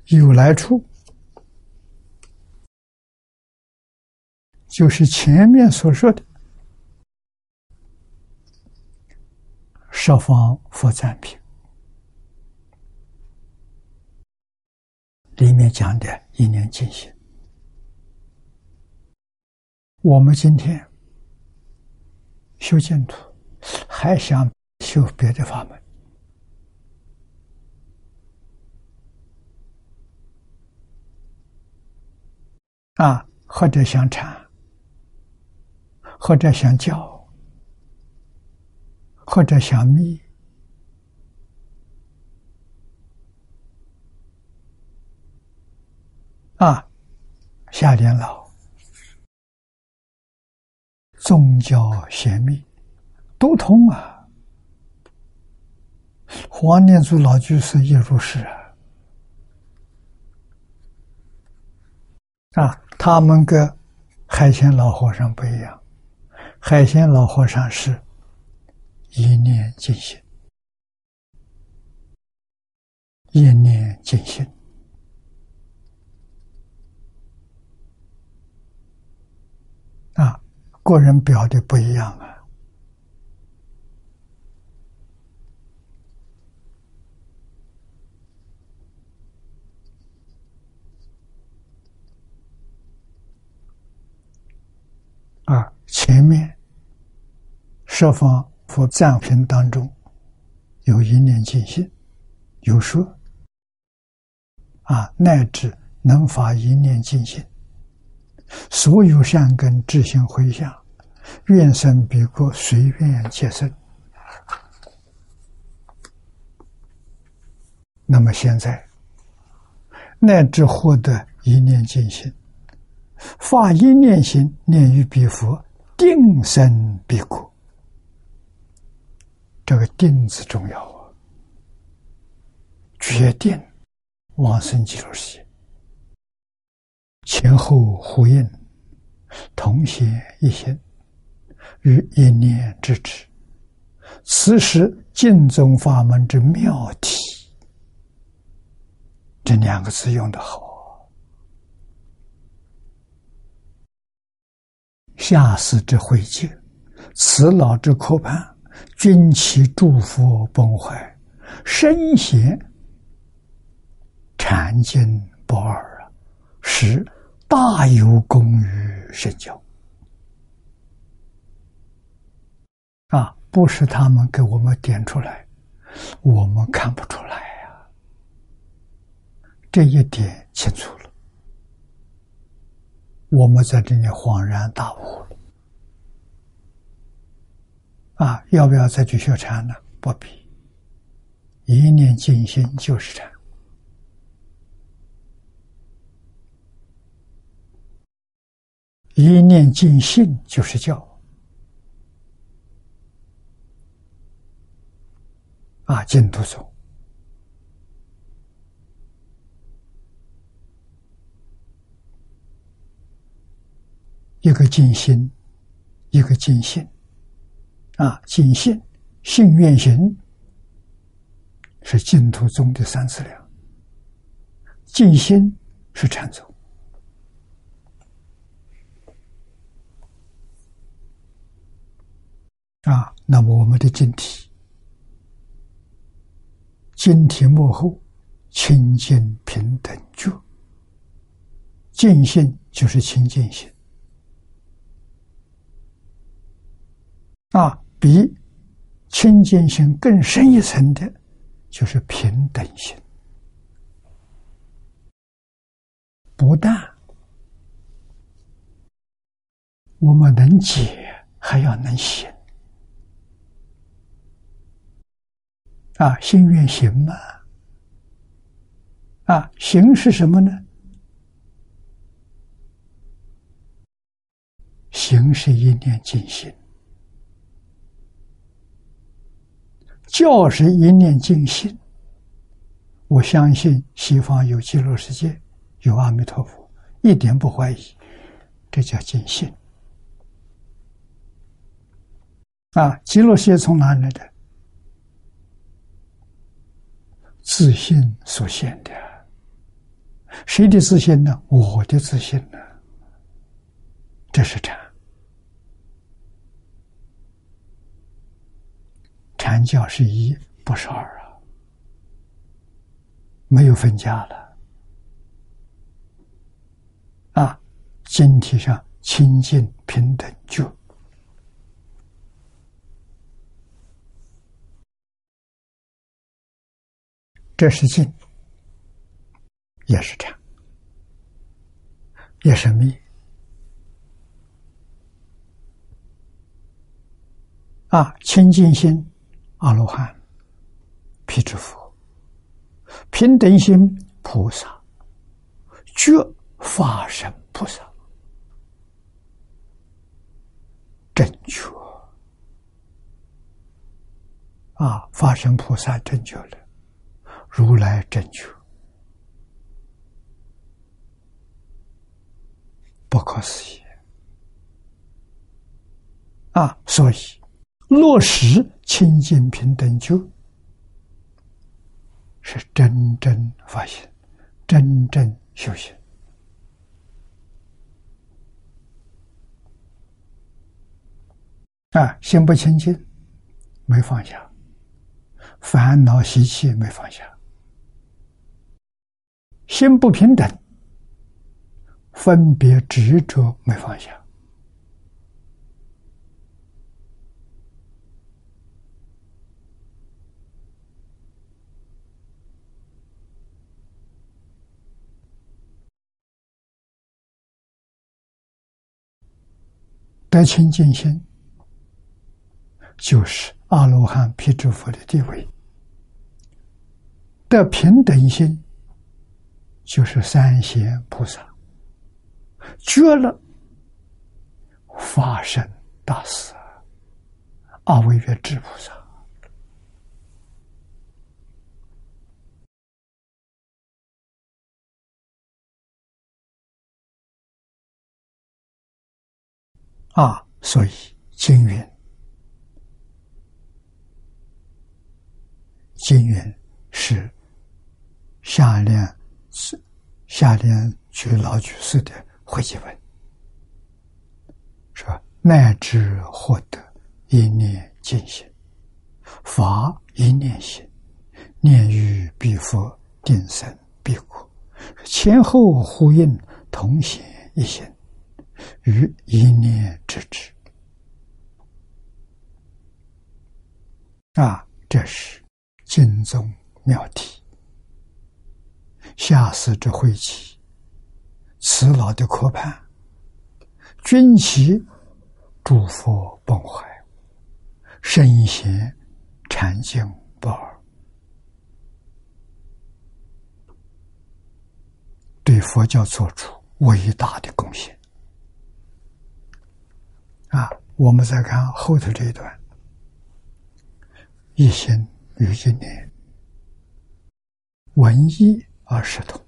有来处，就是前面所说的十方佛赞品里面讲的一念尽心。我们今天。修净土，还想修别的法门啊？或者想禅，或者想教，或者想密啊？下莲老。宗教玄秘都通啊！黄念祖老居士也如是啊！啊，他们跟海鲜老和尚不一样，海鲜老和尚是一念尽心，一念尽心啊。个人表的不一样啊！啊，前面设方佛赞品当中有一念尽心，有说啊，乃至能发一念尽心。所有善根自行回向，愿生彼国，随愿皆生。那么现在，乃至获得一念尽心，发一念心，念于彼佛，定生彼国。这个“定”字重要啊，决定往生极乐世界。前后呼应，同心一心，与一念之持。此时净宗法门之妙体，这两个字用的好。下士之慧见，此老之可盼，君其祝福崩坏，身贤禅经不二啊。是大有功于神教啊！不是他们给我们点出来，我们看不出来呀。这一点清楚了，我们在这里恍然大悟了。啊，要不要再去学禅呢？不必，一念静心就是禅。一念尽信就是教啊，净土宗一个尽心，一个尽性啊，尽性性愿行是净土宗的三资粮，尽心是禅宗。啊，那么我们的经题，经题幕后清净平等觉，见性就是清净心。啊，比清净心更深一层的，就是平等心。不但我们能解，还要能行。啊，心愿行嘛？啊，行是什么呢？行是一念尽心，教是一念净心。我相信西方有极乐世界，有阿弥陀佛，一点不怀疑，这叫尽心。啊，极乐世界从哪来的？自信所现的，谁的自信呢？我的自信呢？这是禅，禅教是一，不是二啊，没有分家了。啊，整体上清净平等就。这是静，也是禅，也是密。啊，清净心阿罗汉、辟支佛，平等心菩萨，觉法身菩萨，正觉啊，法身菩萨正觉了。如来正觉，不可思议啊！所以落实清净平等就是真正发现、真正修行啊！心不清净，没放下；烦恼习气，没放下。心不平等，分别执着没放下，得清净心，就是阿罗汉、辟支佛的地位；得平等心。就是三贤菩萨，绝了法身大士阿惟越智菩萨啊，所以经云，经云是下联。是下联举老居士的会集文，说乃至获得一念尽心，法一念心，念于彼佛定生彼国，前后呼应，同显一心，于一念之之。啊，这是经宗妙题。下士之会稽，此老的科判，军旗诸佛崩坏，圣贤禅境不二，对佛教做出伟大的贡献。啊，我们再看后头这一段，一心于一念，文艺。二十通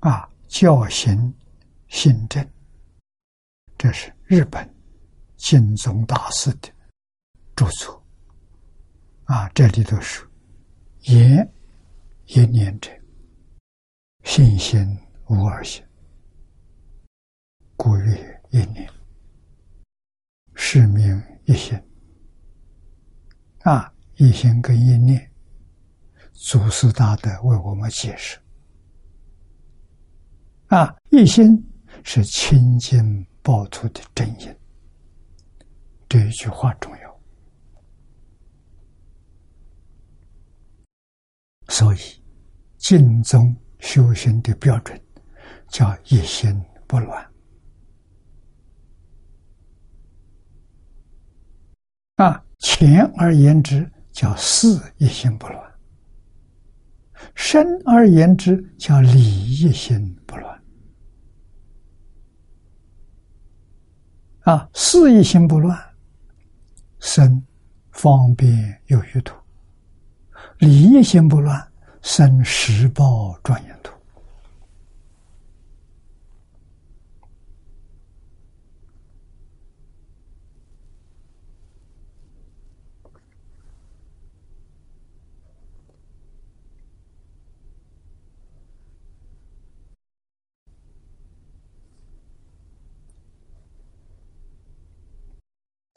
啊，教行信正，这是日本净宗大师的著作啊。这里头是言一念者，信心无二心，故曰一念。是名一心。啊，一心跟一念，祖师大德为我们解释。啊，一心是清净暴徒的真因，这一句话重要。所以，净宗修行的标准叫一心不乱。啊，浅而言之叫事一心不乱；深而言之叫理一心不乱。啊，事一心不乱，生方便有余土。理一心不乱，生十报庄严土。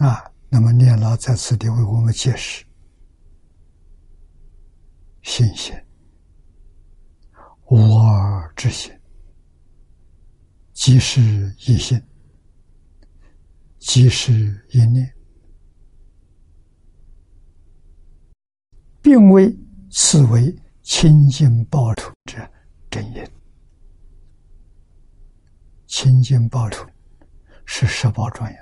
啊，那么念老在此地为我们解释。心心，我而之心，即是一心，即是一念，并为此为清净报土之真因。清净报土是十宝庄严，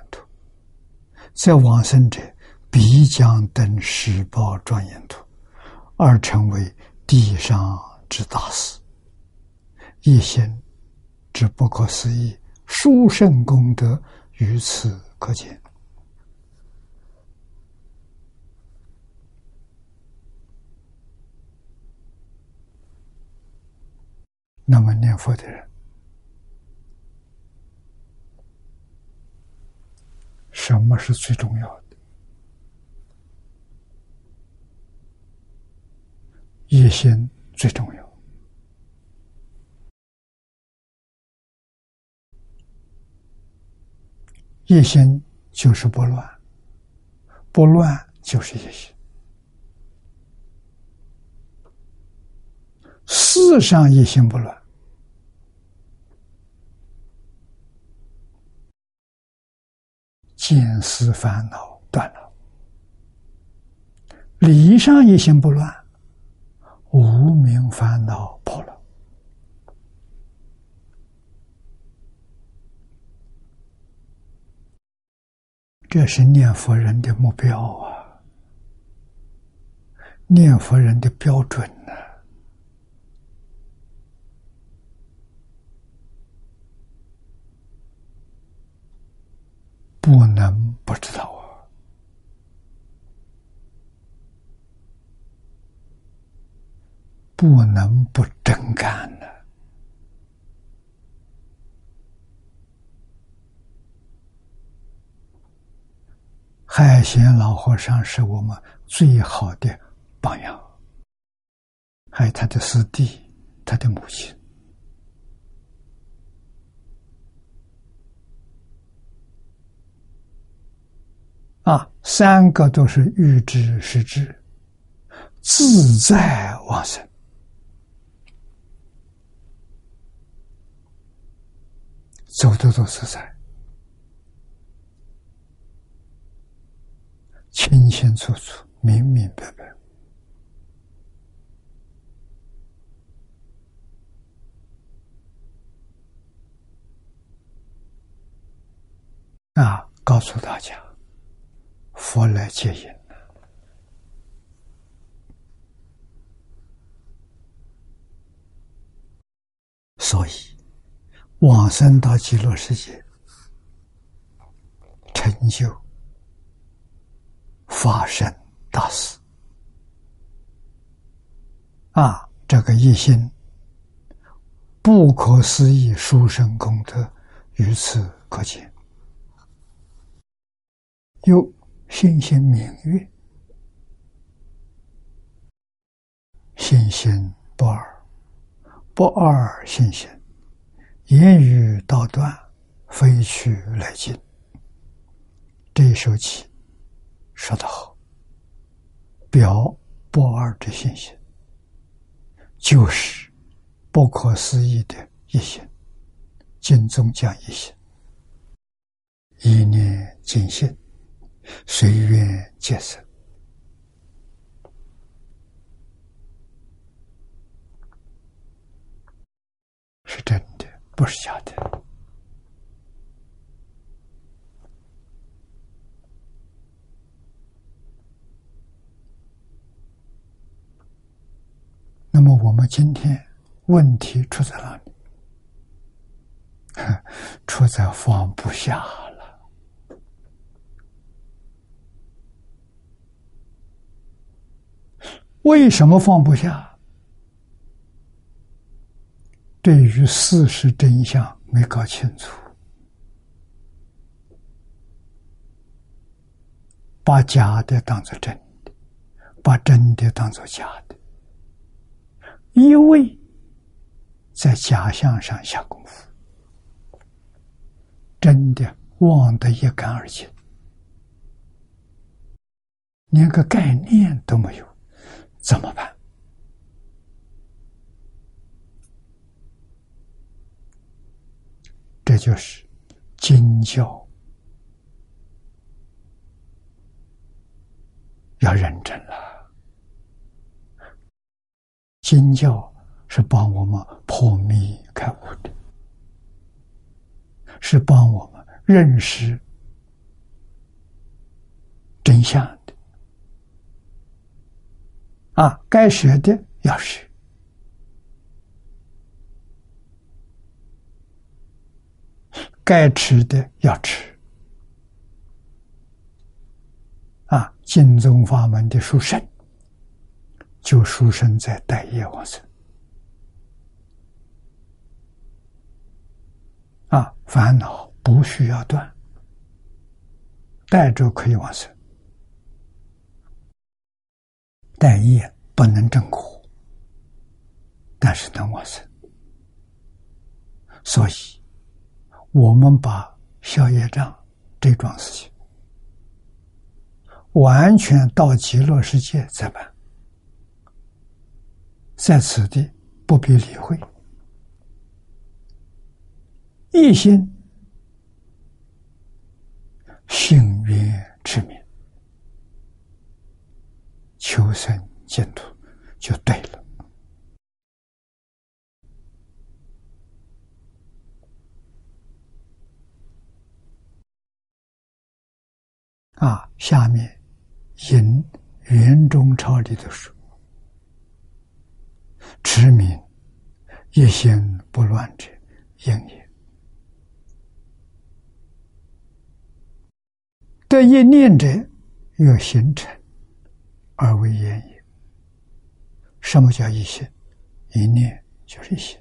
在往生者必将登十宝庄严土。而成为地上之大师，一心之不可思议，殊胜功德于此可见。那么念佛的人，什么是最重要的？一心最重要，一心就是不乱，不乱就是一心。世上一心不乱，见思烦恼断了；理上一心不乱。无名烦恼破了，这是念佛人的目标啊！念佛人的标准呢，不能不知道啊。不能不真干呢。海贤老和尚是我们最好的榜样，还有他的师弟，他的母亲，啊，三个都是欲知实知，自在往生。走的都是在清清楚楚、明明白白啊！告诉大家，佛来接引所以。往生到极乐世界，成就发生大事啊！这个一心不可思议殊胜功德，于此可见。有星星明月，星星不二，不二星星。言语道断，飞去来尽，这一首偈说得好，表不二之信心，就是不可思议的一心，尽宗讲一心，一念尽心，随缘皆生。是真的，不是假的。那么，我们今天问题出在哪里？出在放不下了。为什么放不下？对于事实真相没搞清楚，把假的当做真的，把真的当做假的，一味在假象上下功夫，真的忘得一干二净，连个概念都没有，怎么办？这就是经教要认真了。经教是帮我们破迷开悟的，是帮我们认识真相。啊，该学的要学。该吃的要吃，啊！净宗法门的殊胜，就殊胜在待业往生，啊！烦恼不需要断，带着可以往生，待业不能证果，但是能往生，所以。我们把消业障这桩事情，完全到极乐世界再办，在此地不必理会，一心幸愿持名，求生净土就对了。啊，下面引袁中超里的书：“持名一心不乱者，应也。得一念者，有形成而为言也。什么叫一心？一念就是一心。”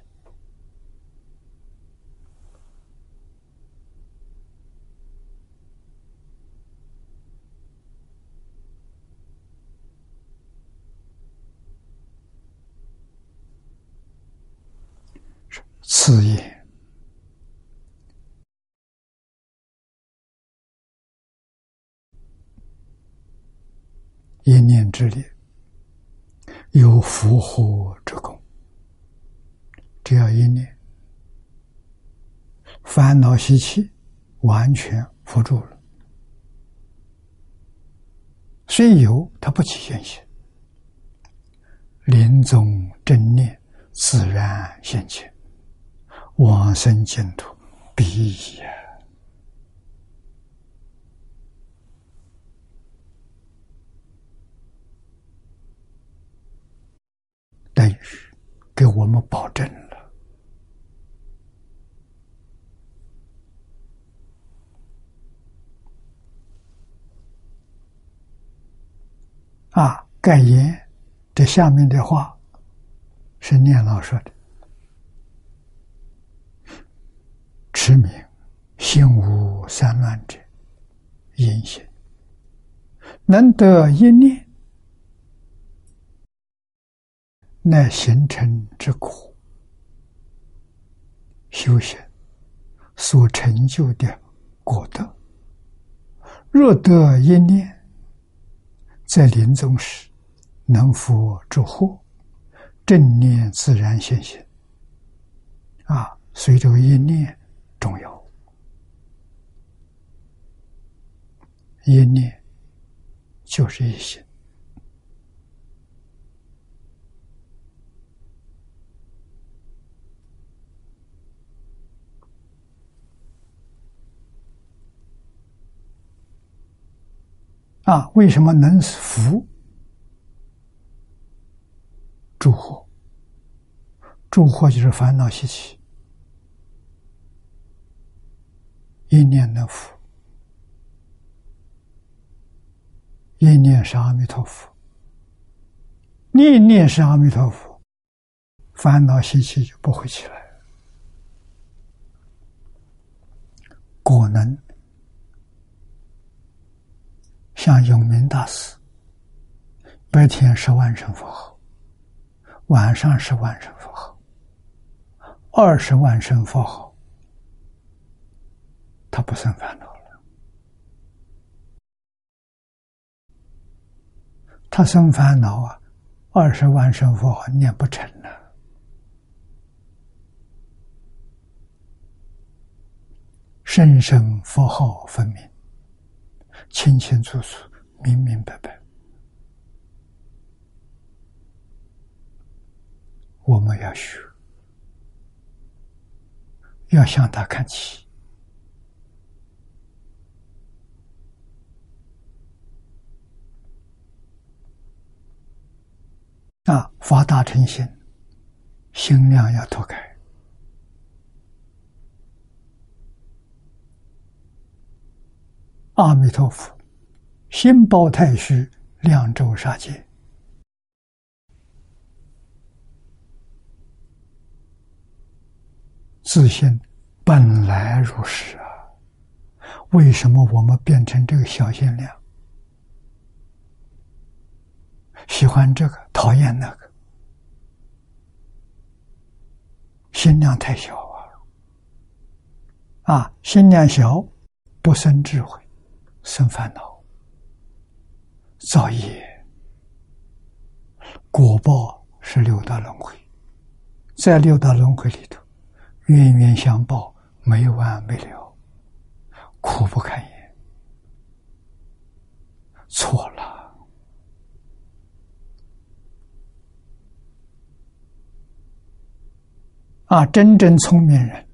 此也，一念之力有伏护之功。只要一念，烦恼习气完全伏住了，虽有，它不起现行。临终正念自然现前。往生净土，必也。等于给我们保证了啊！盖言这下面的话是念老说的。持名，心无三乱者，阴心能得一念，乃形成之苦。修行所成就的果德，若得一念，在临终时能否祝贺，正念自然现行。啊，随着一念重要，一念就是一心。啊，为什么能福？祝祸，祝祸就是烦恼习气，一念能福，一念是阿弥陀佛，念念是阿弥陀佛，烦恼习气就不会起来，果能。像永明大师，白天是万声佛号，晚上是万声佛号，二十万声佛号，他不生烦恼了。他生烦恼啊，二十万声佛号念不成了，声声佛号分明。清清楚楚、明明白白，我们要学，要向他看齐啊！发大成心，心量要拓开。阿弥陀佛，心包太虚，量周杀界，自信本来如是啊！为什么我们变成这个小心量？喜欢这个，讨厌那个，心量太小啊！啊，心量小，不生智慧。生烦恼，造业，果报是六道轮回，在六道轮回里头，冤冤相报，没完没了，苦不堪言。错了，啊！真正聪明人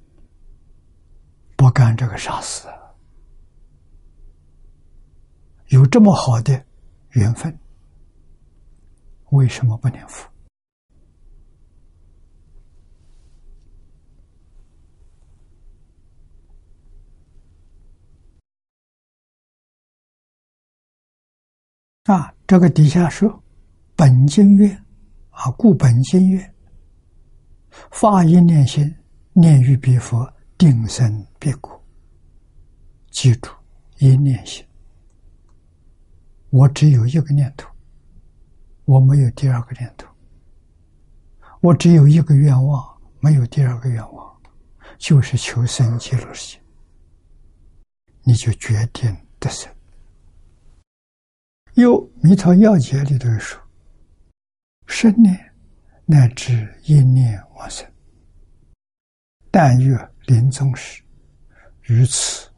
不干这个傻事。有这么好的缘分，为什么不念佛？啊，这个底下说，本经愿啊，故本经愿，发一念心，念于彼佛，定生彼国。记住，一念心。我只有一个念头，我没有第二个念头。我只有一个愿望，没有第二个愿望，就是求生极乐世界。你就决定得生。有《弥陀要解》里头说：“生念乃至一念往生，但愿临终时于此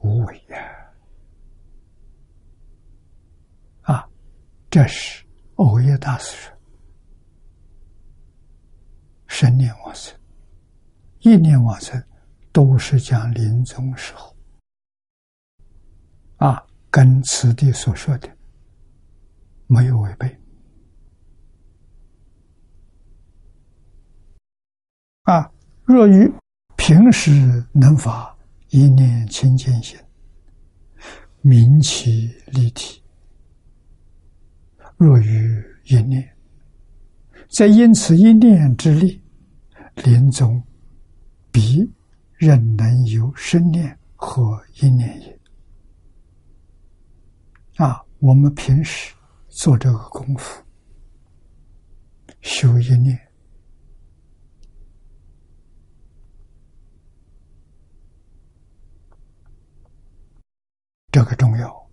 无为呀。”这是欧耶大师说：“生念往生，一念往生，都是讲临终时候啊，跟此地所说的没有违背啊。若于平时能发一念清净心，明其立体。”若于一念，在因此一念之力，临终必仍能有生念和一念也。啊，我们平时做这个功夫，修一念，这个重要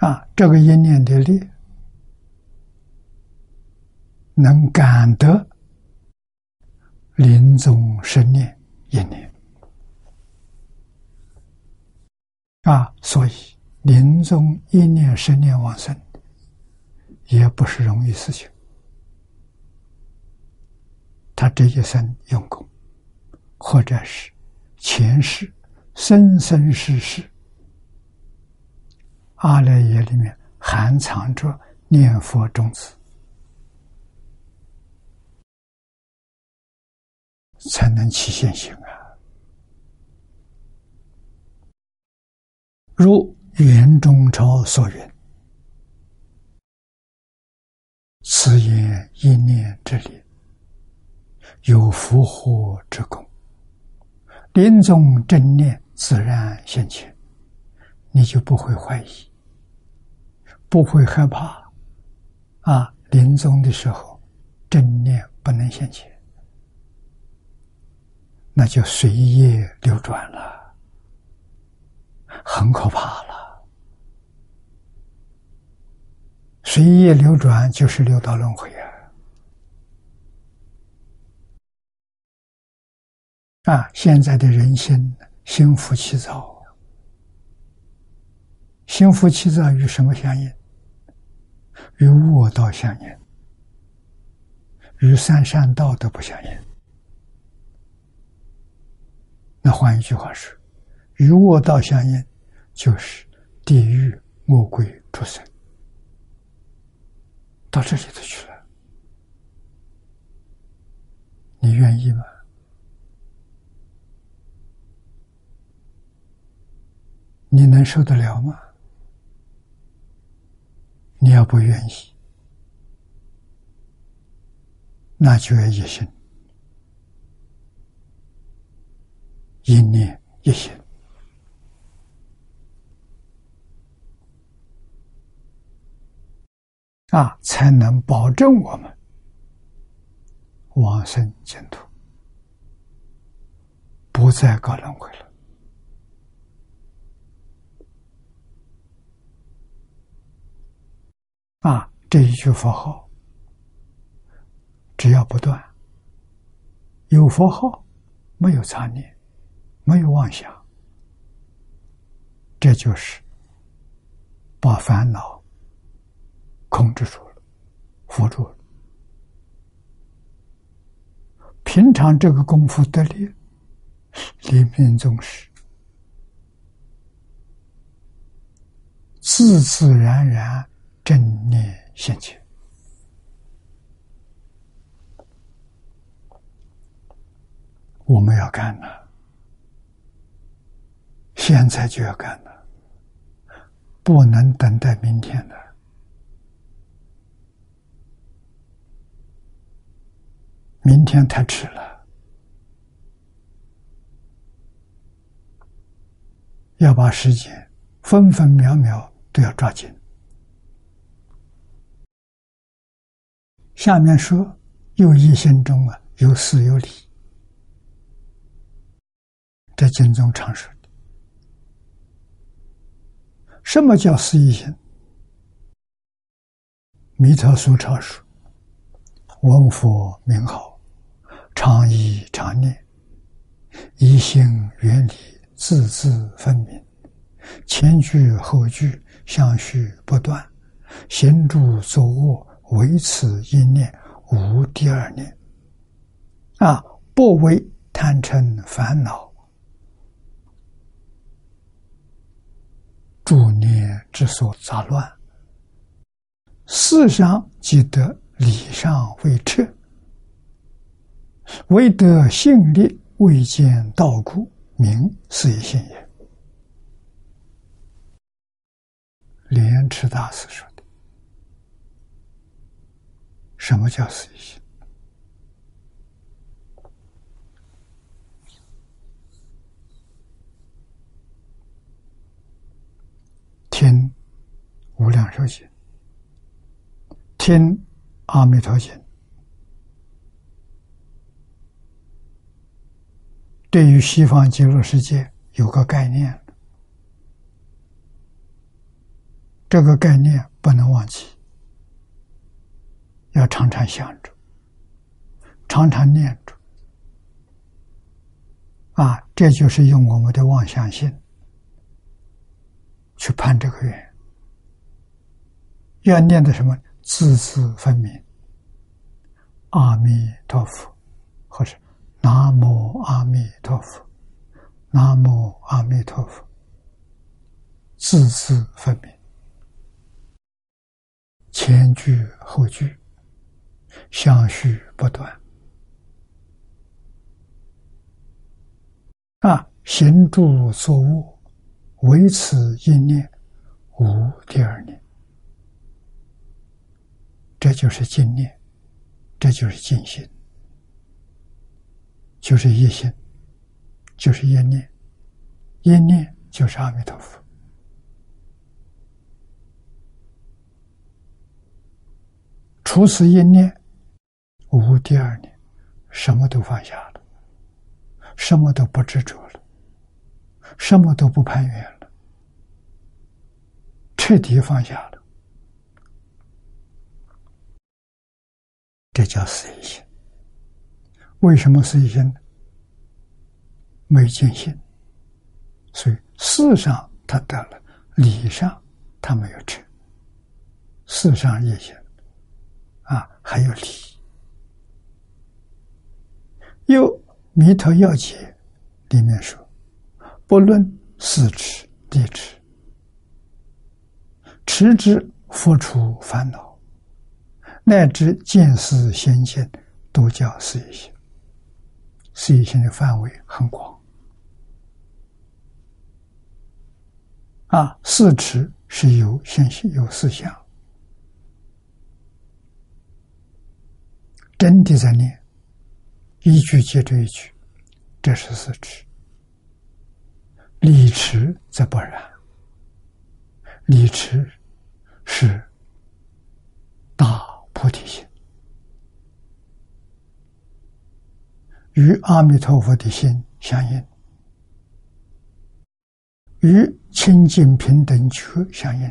啊，这个一念的力能感得临终生念一念啊，所以临终一念生念往生也不是容易事情。他这一生用功，或者是前世生生世世。阿赖耶里面含藏着念佛种子，才能起现行啊！如圆中朝所云：“此言一念之力，有福祸之功，临终正念自然现前，你就不会怀疑。”不会害怕，啊！临终的时候，正念不能现前，那就随业流转了，很可怕了。随业流转就是六道轮回啊！啊，现在的人心心浮气躁，心浮气躁与什么相应？与恶道相应，与三善道德不相应。那换一句话说，与恶道相应，就是地狱、魔鬼、出生，到这里头去了。你愿意吗？你能受得了吗？你要不愿意，那就要一心，一念一心啊，才能保证我们往生净土，不再搞轮回了。啊，这一句佛号，只要不断，有佛号，没有杂念，没有妄想，这就是把烦恼控制住了，扶住了。平常这个功夫得力，临命终时，自自然然。正念现前，我们要干了，现在就要干了，不能等待明天的。明天太迟了，要把时间分分秒秒都要抓紧。下面说，有一心中啊，有事有理。这经中常说的，什么叫事一心？弥陀书常说：“闻佛名号，常忆常念，一心远离，字字分明，前句后句相续不断，行住坐卧。”唯此一念，无第二念。啊，不为贪嗔烦恼诸念之所杂乱。事上即得理上未彻，唯得性力未见道故，名是一心也。莲池大师说。什么叫随心？听《无量寿经》，听《阿弥陀经》，对于西方极乐世界有个概念。这个概念不能忘记，要常常想着，常常念着。啊，这就是用我们的妄想心去判这个缘。要念的什么？字字分明。阿弥陀佛，或是南无阿弥陀佛，南无阿弥陀佛，字字分明，前句后句相续不断。啊，行住坐卧，唯此一念，无第二念。这就是静念，这就是静心，就是一心，就是一念，一念就是阿弥陀佛。除此一念，无第二念，什么都放下了，什么都不执着了，什么都不攀缘了，彻底放下了。这叫死一心。为什么死一心？没见心，所以事上他得了，理上他没有成。事上也行，啊，还有理。又《弥陀要解》里面说：“不论四持、地持，持之复出烦恼。”乃至见思先见，都叫四一心。四一心的范围很广。啊，四持是有信息、有思想，真的在念，一句接着一句，这是四持。理持则不然，理持是大。菩提心与阿弥陀佛的心相应，与清净平等觉相应，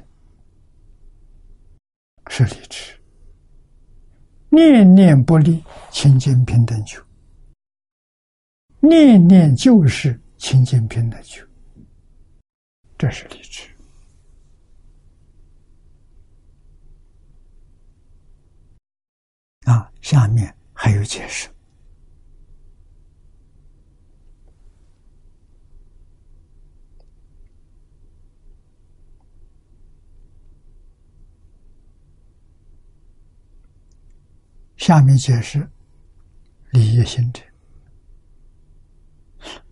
是理智。念念不离清净平等觉，念念就是清净平等觉，这是理智。啊，下面还有解释。下面解释理业心者，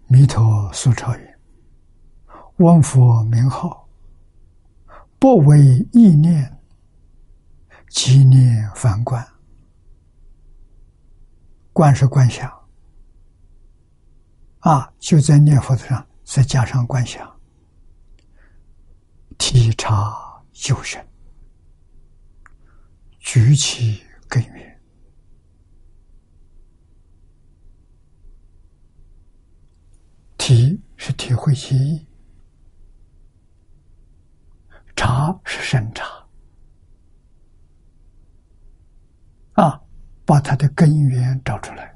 弥陀苏超云：“闻佛名号，不为意念，即念凡观。”观是观想，啊，就在念佛上再加上观想，体察修身，举起根源，体是体会其意，察是审查，啊。把它的根源找出来，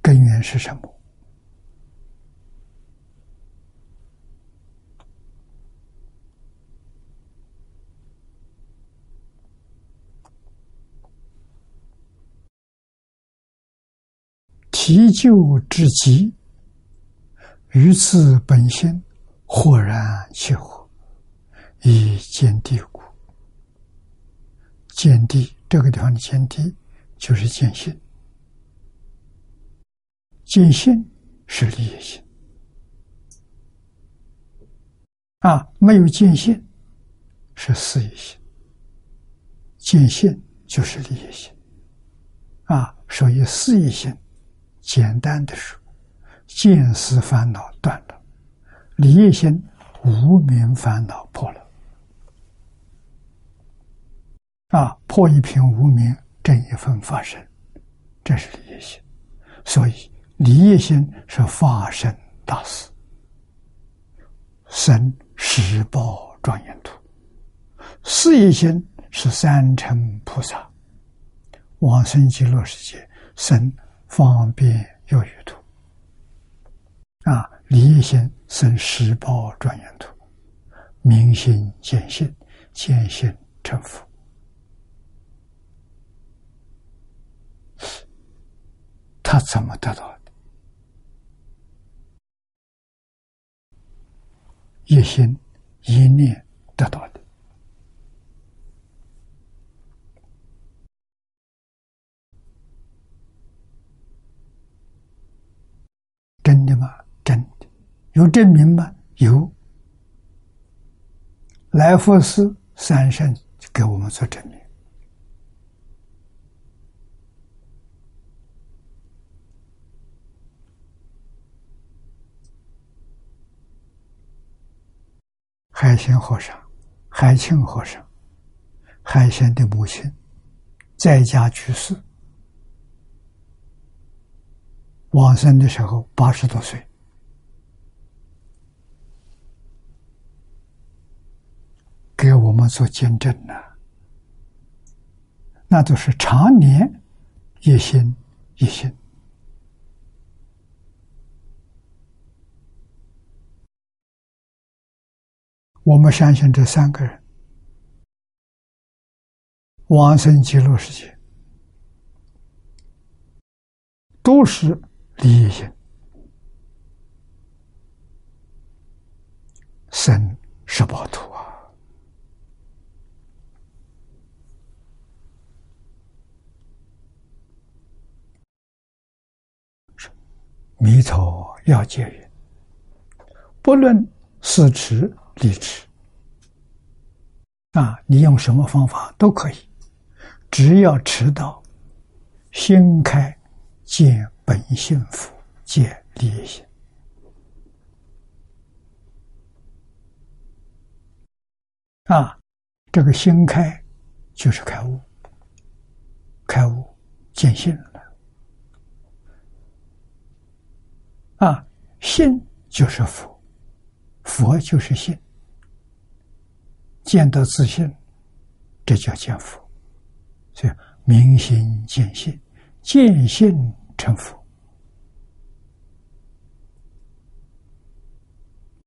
根源是什么？急救之急，于此本心豁然起火，以见地故。见地这个地方的见地就是见性，见性是利益心啊，没有见性是私益心，见性就是利益心啊，所以私益心简单的说，见思烦恼断了，利益心无名烦恼破了。啊，破一品无名，正一分法身，这是离业心。所以，离业心是法身大事，生十宝庄严土；四一心是三乘菩萨，往生极乐世界生方便有余土。啊，离心生十报庄严土，明心见性，见性成佛。他怎么得到的？一心一念得到的，真的吗？真的，有证明吗？有，来佛寺三圣给我们做证明。海贤和尚、海清和尚、海贤的母亲在家去世，往生的时候八十多岁，给我们做见证呢。那都是常年一心一心。我们相信这三个人往生极乐世界都是利益心，生十八土啊，弥陀要结缘，不论是持。离持啊，你用什么方法都可以，只要持到心开见本性福，见利益心啊，这个心开就是开悟，开悟见性了啊，信就是佛，佛就是信。见得自信，这叫见佛。所以明心见性，见性成佛。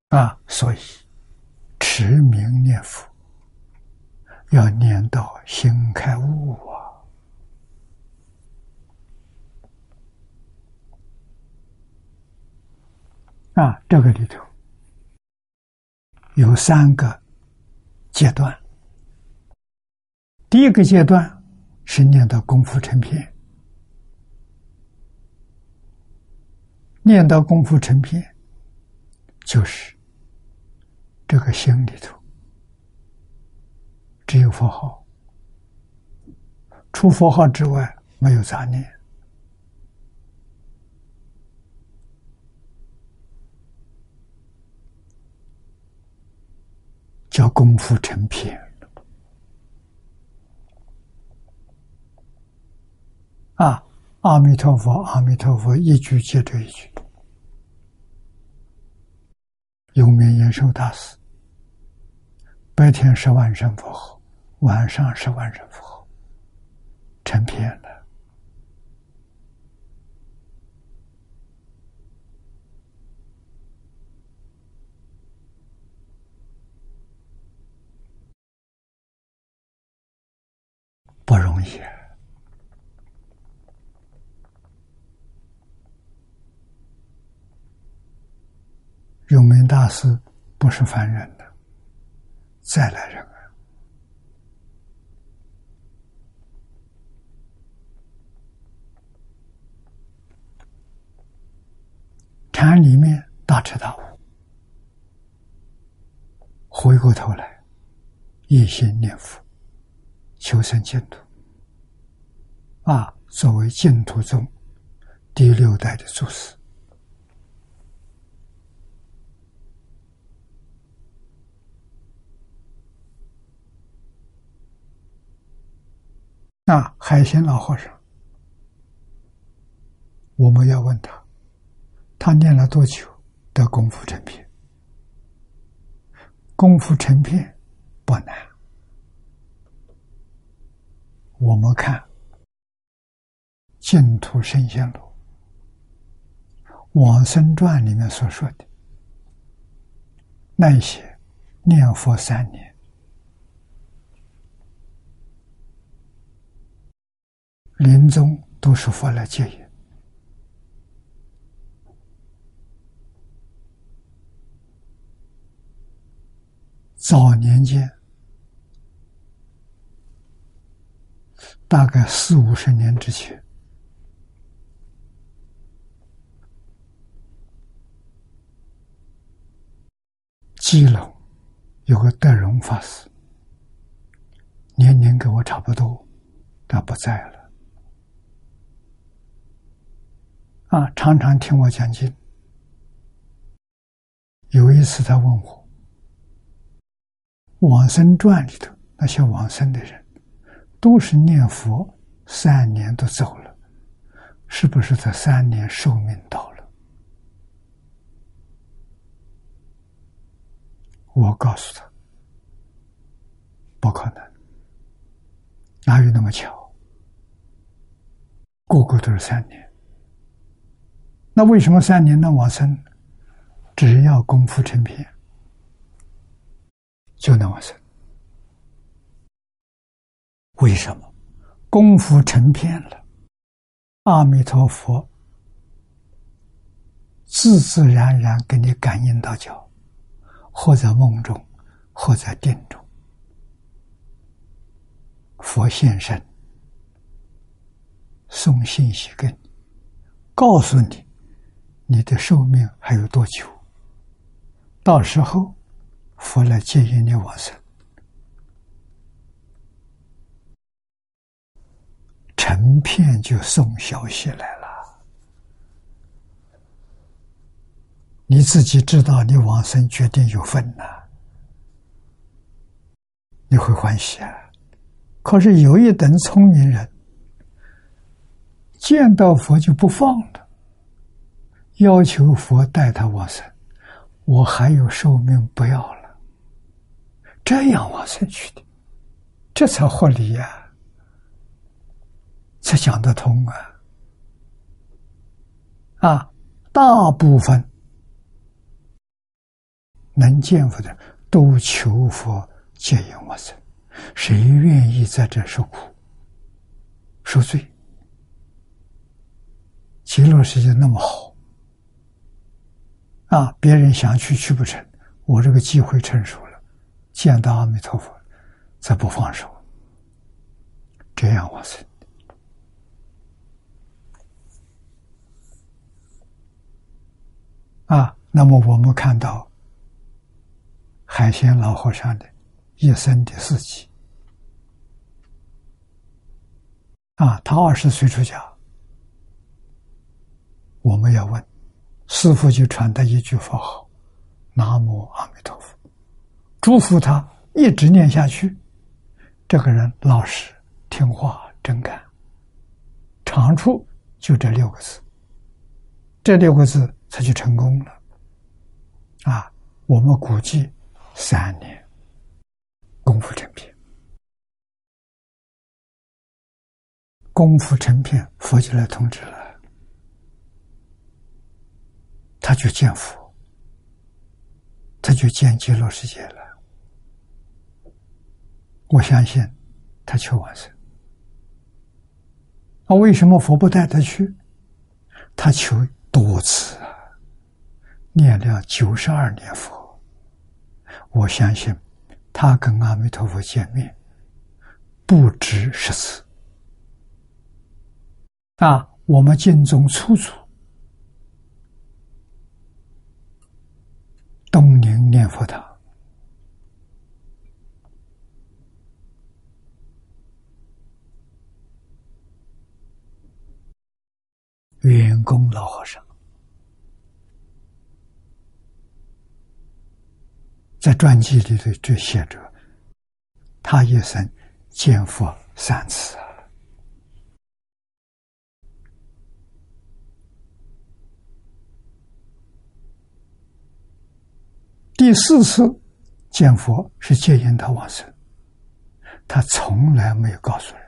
啊，所以持名念佛，要念到心开悟啊！啊，这个里头有三个。阶段，第一个阶段是念到功夫成片，念到功夫成片，就是这个心里头只有佛号，除佛号之外没有杂念。叫功夫成片啊！阿弥陀佛，阿弥陀佛，一句接着一句。永明延寿大师，白天是万声佛号，晚上是万声佛号，成片了。不容易。永明大师不是凡人的，再来人啊！禅里面大彻大悟，回过头来一心念佛。求生净土，啊，作为净土宗第六代的祖师，那海鲜老和尚，我们要问他，他念了多久得功夫成片？功夫成片不难。我们看《净土圣贤录》《往生传》里面所说的那些念佛三年，临终都是佛来接引。早年间，大概四五十年之前，基隆有个德荣法师，年龄跟我差不多，他不在了。啊，常常听我讲经。有一次，他问我。往生传里头那些往生的人，都是念佛三年都走了，是不是这三年寿命到了？我告诉他，不可能，哪有那么巧？个个都是三年，那为什么三年能往生？只要功夫成片。就能往生？为什么？功夫成片了，阿弥陀佛自自然然给你感应到脚，或在梦中，或在定中，佛现身，送信息给你，告诉你你的寿命还有多久，到时候。佛来接引你往生，成片就送消息来了。你自己知道，你往生决定有份呐，你会欢喜啊。可是有一等聪明人，见到佛就不放了，要求佛带他往生。我还有寿命，不要了。这样往生去的，这才合理呀，才讲得通啊！啊，大部分能见佛的都求佛接引我僧，谁愿意在这受苦、受罪？极乐世界那么好啊，别人想去去不成，我这个机会成熟了。见到阿弥陀佛，则不放手，这样往生啊。那么我们看到海鲜老和尚的一生的事迹啊，他二十岁出家，我们要问师傅，就传他一句佛号：“南无阿弥陀佛。”祝福他一直念下去，这个人老实、听话、真干。长处就这六个字，这六个字他就成功了。啊，我们估计三年功夫成片，功夫成片，佛就来通知了，他就见佛，他就见极乐世界了。我相信他求往生。那为什么佛不带他去？他求多次啊，念了九十二年佛。我相信他跟阿弥陀佛见面不止十次。啊，我们经中出处，东宁念佛堂。员工老和尚在传记里头就写着，他一生见佛三次。第四次见佛是接引他往生，他从来没有告诉人。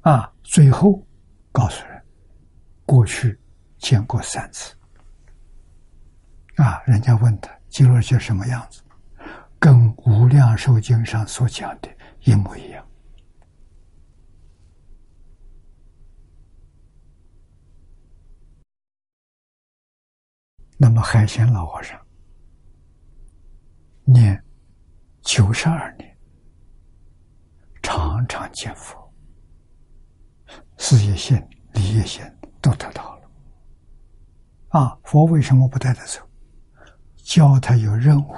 啊，最后告诉人，过去见过三次。啊，人家问他极乐界什么样子，跟《无量寿经》上所讲的一模一样。那么海贤老和尚念九十二年，常常见佛，事业线、理业线都得到了。啊，佛为什么不带他走？教他有任务，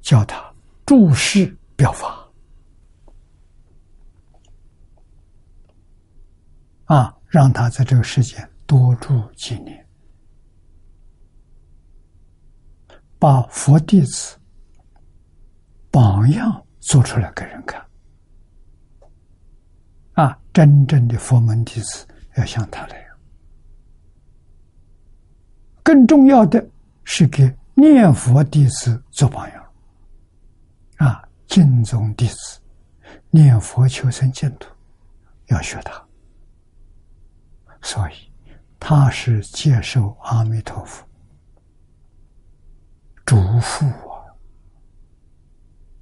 叫他注释表法，啊，让他在这个世界多住几年。把佛弟子榜样做出来给人看，啊，真正的佛门弟子要像他那样。更重要的是给念佛弟子做榜样，啊，敬宗弟子念佛求生净土，要学他。所以他是接受阿弥陀佛。嘱咐啊，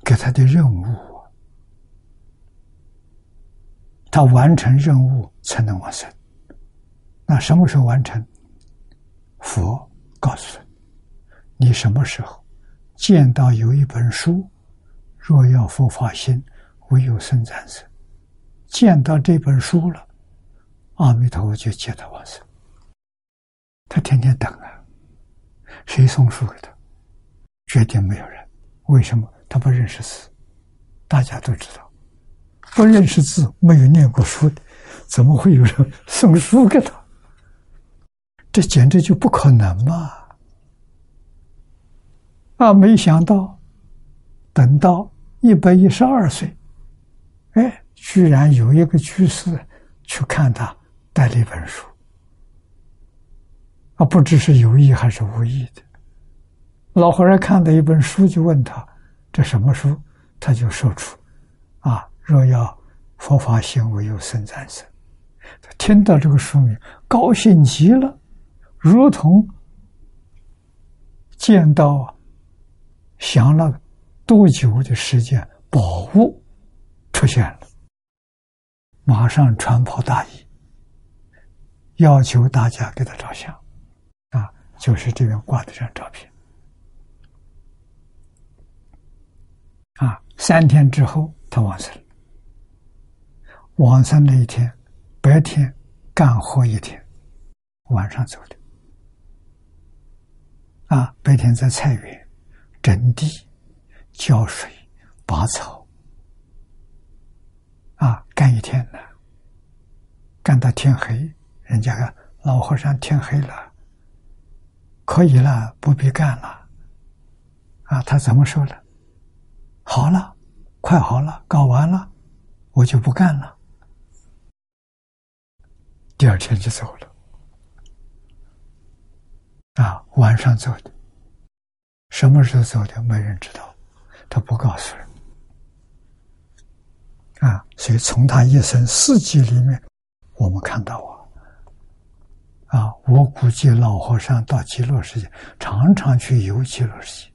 给他的任务，他完成任务才能往生。那什么时候完成？佛告诉你：你什么时候见到有一本书，若要佛法心，唯有生战生。见到这本书了，阿弥陀佛就接他往生。他天天等啊，谁送书给他？绝对没有人，为什么他不认识字？大家都知道，不认识字、没有念过书的，怎么会有人 送书给他？这简直就不可能嘛！啊，没想到，等到一百一十二岁，哎，居然有一个居士去看他带了一本书，啊，不知是有意还是无意的。老和尚看到一本书，就问他：“这什么书？”他就说出：“啊，若要佛法行，唯有生战生。”他听到这个书名，高兴极了，如同见到想了多久的时间宝物出现了，马上穿袍大衣，要求大家给他照相。啊，就是这边挂的这张照片。啊，三天之后他往生。往生那一天，白天干活一天，晚上走的。啊，白天在菜园整地、浇水、拔草，啊，干一天呢，干到天黑。人家老和尚天黑了，可以了，不必干了。啊，他怎么说呢？好了，快好了，搞完了，我就不干了。第二天就走了，啊，晚上走的，什么时候走的，没人知道，他不告诉人。啊，所以从他一生四季里面，我们看到啊，啊，我估计老和尚到极乐世界，常常去游极乐世界。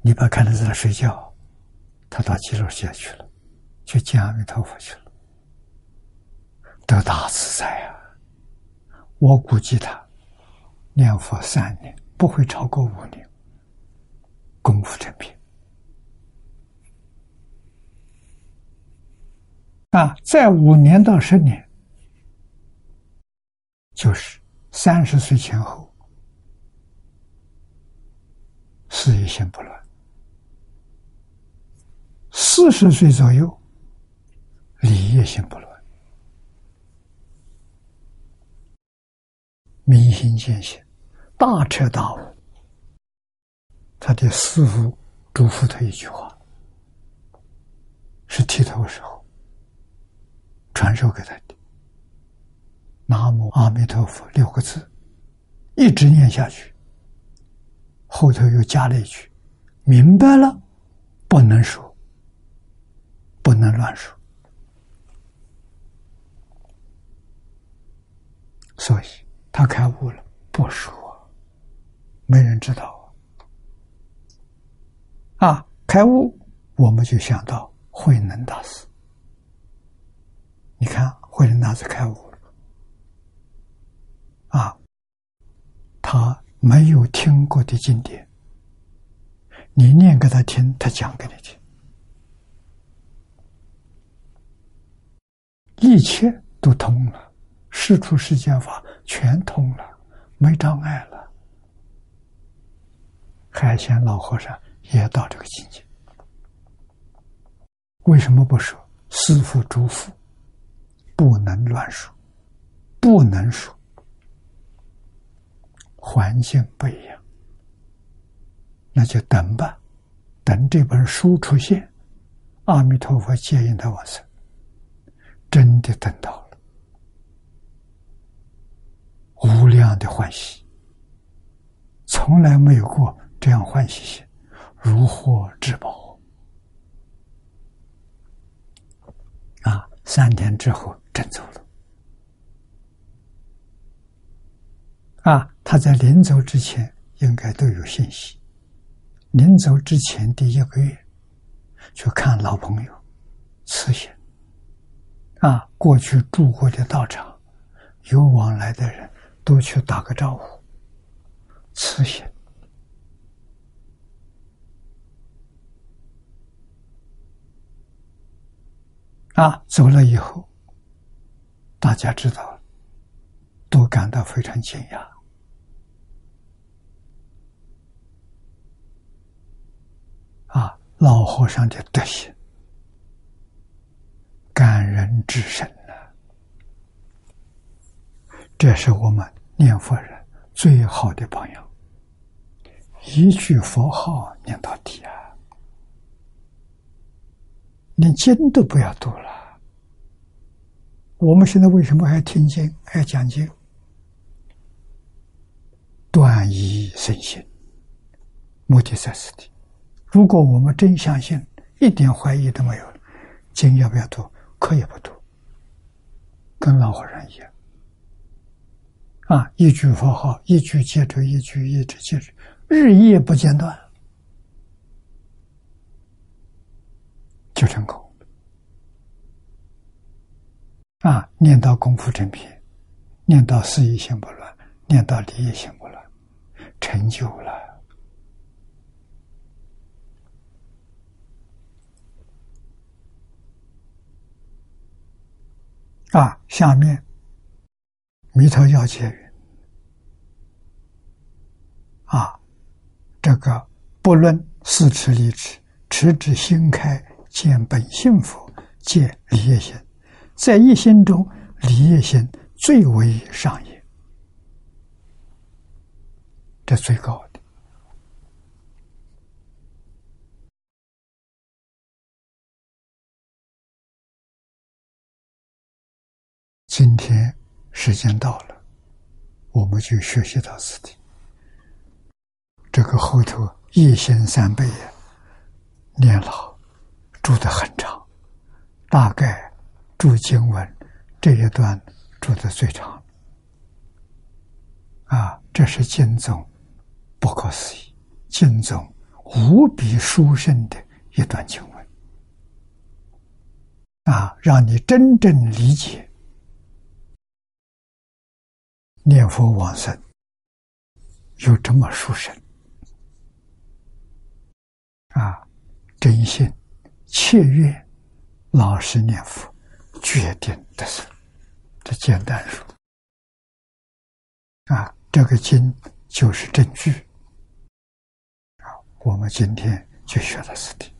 你把看他在那睡觉，他到极乐世界去了，去见阿弥陀佛去了，得大自在啊！我估计他念佛三年不会超过五年，功夫成片啊！在五年到十年，就是三十岁前后，事业心不乱。四十岁左右，理业心不乱，明心见性，大彻大悟。他的师傅嘱咐他一句话，是剃头时候传授给他的：南无阿弥陀佛”六个字，一直念下去。后头又加了一句：“明白了，不能说，不能乱说。”所以他开悟了，不说，没人知道啊！开悟，我们就想到慧能大师。你看，慧能大师开悟了啊！他没有听过的经典，你念给他听，他讲给你听，一切都通了。世出世间法全通了，没障碍了。海贤老和尚也到这个境界，为什么不说？师父嘱咐，不能乱说，不能说。环境不一样，那就等吧，等这本书出现，阿弥陀佛接引他往生，真的等到了。无量的欢喜，从来没有过这样欢喜心，如获至宝啊！三天之后真走了啊！他在临走之前应该都有信息。临走之前第一个月，去看老朋友，慈心啊，过去住过的道场，有往来的人。都去打个招呼，慈心啊！走了以后，大家知道，都感到非常惊讶啊！老和尚的德行，感人至深呐！这是我们。念佛人最好的榜样，一句佛号念到底啊！连经都不要读了。我们现在为什么还听经、还讲经？断疑生信，目的在此地。如果我们真相信，一点怀疑都没有，经要不要读？可以不读，跟老和尚一样。啊！一句佛号，一句接着一句，一直接着，日夜不间断，就成功。啊！念到功夫正品，念到四意心不乱，念到理业心不乱，成就了。啊！下面。弥陀要解云：“啊，这个不论四持立持，持之心开，见本性佛，见离业心，在一心中，离业心最为上也，这最高的。今天。”时间到了，我们就学习到此地。这个后头一心三倍呀，念老住的很长，大概住经文这一段住的最长。啊，这是经宗不可思议，经宗无比殊胜的一段经文。啊，让你真正理解。念佛往生有这么殊胜啊！真心切愿老实念佛，决定得生。这简单说啊，这个经就是证据啊。我们今天就学到此地。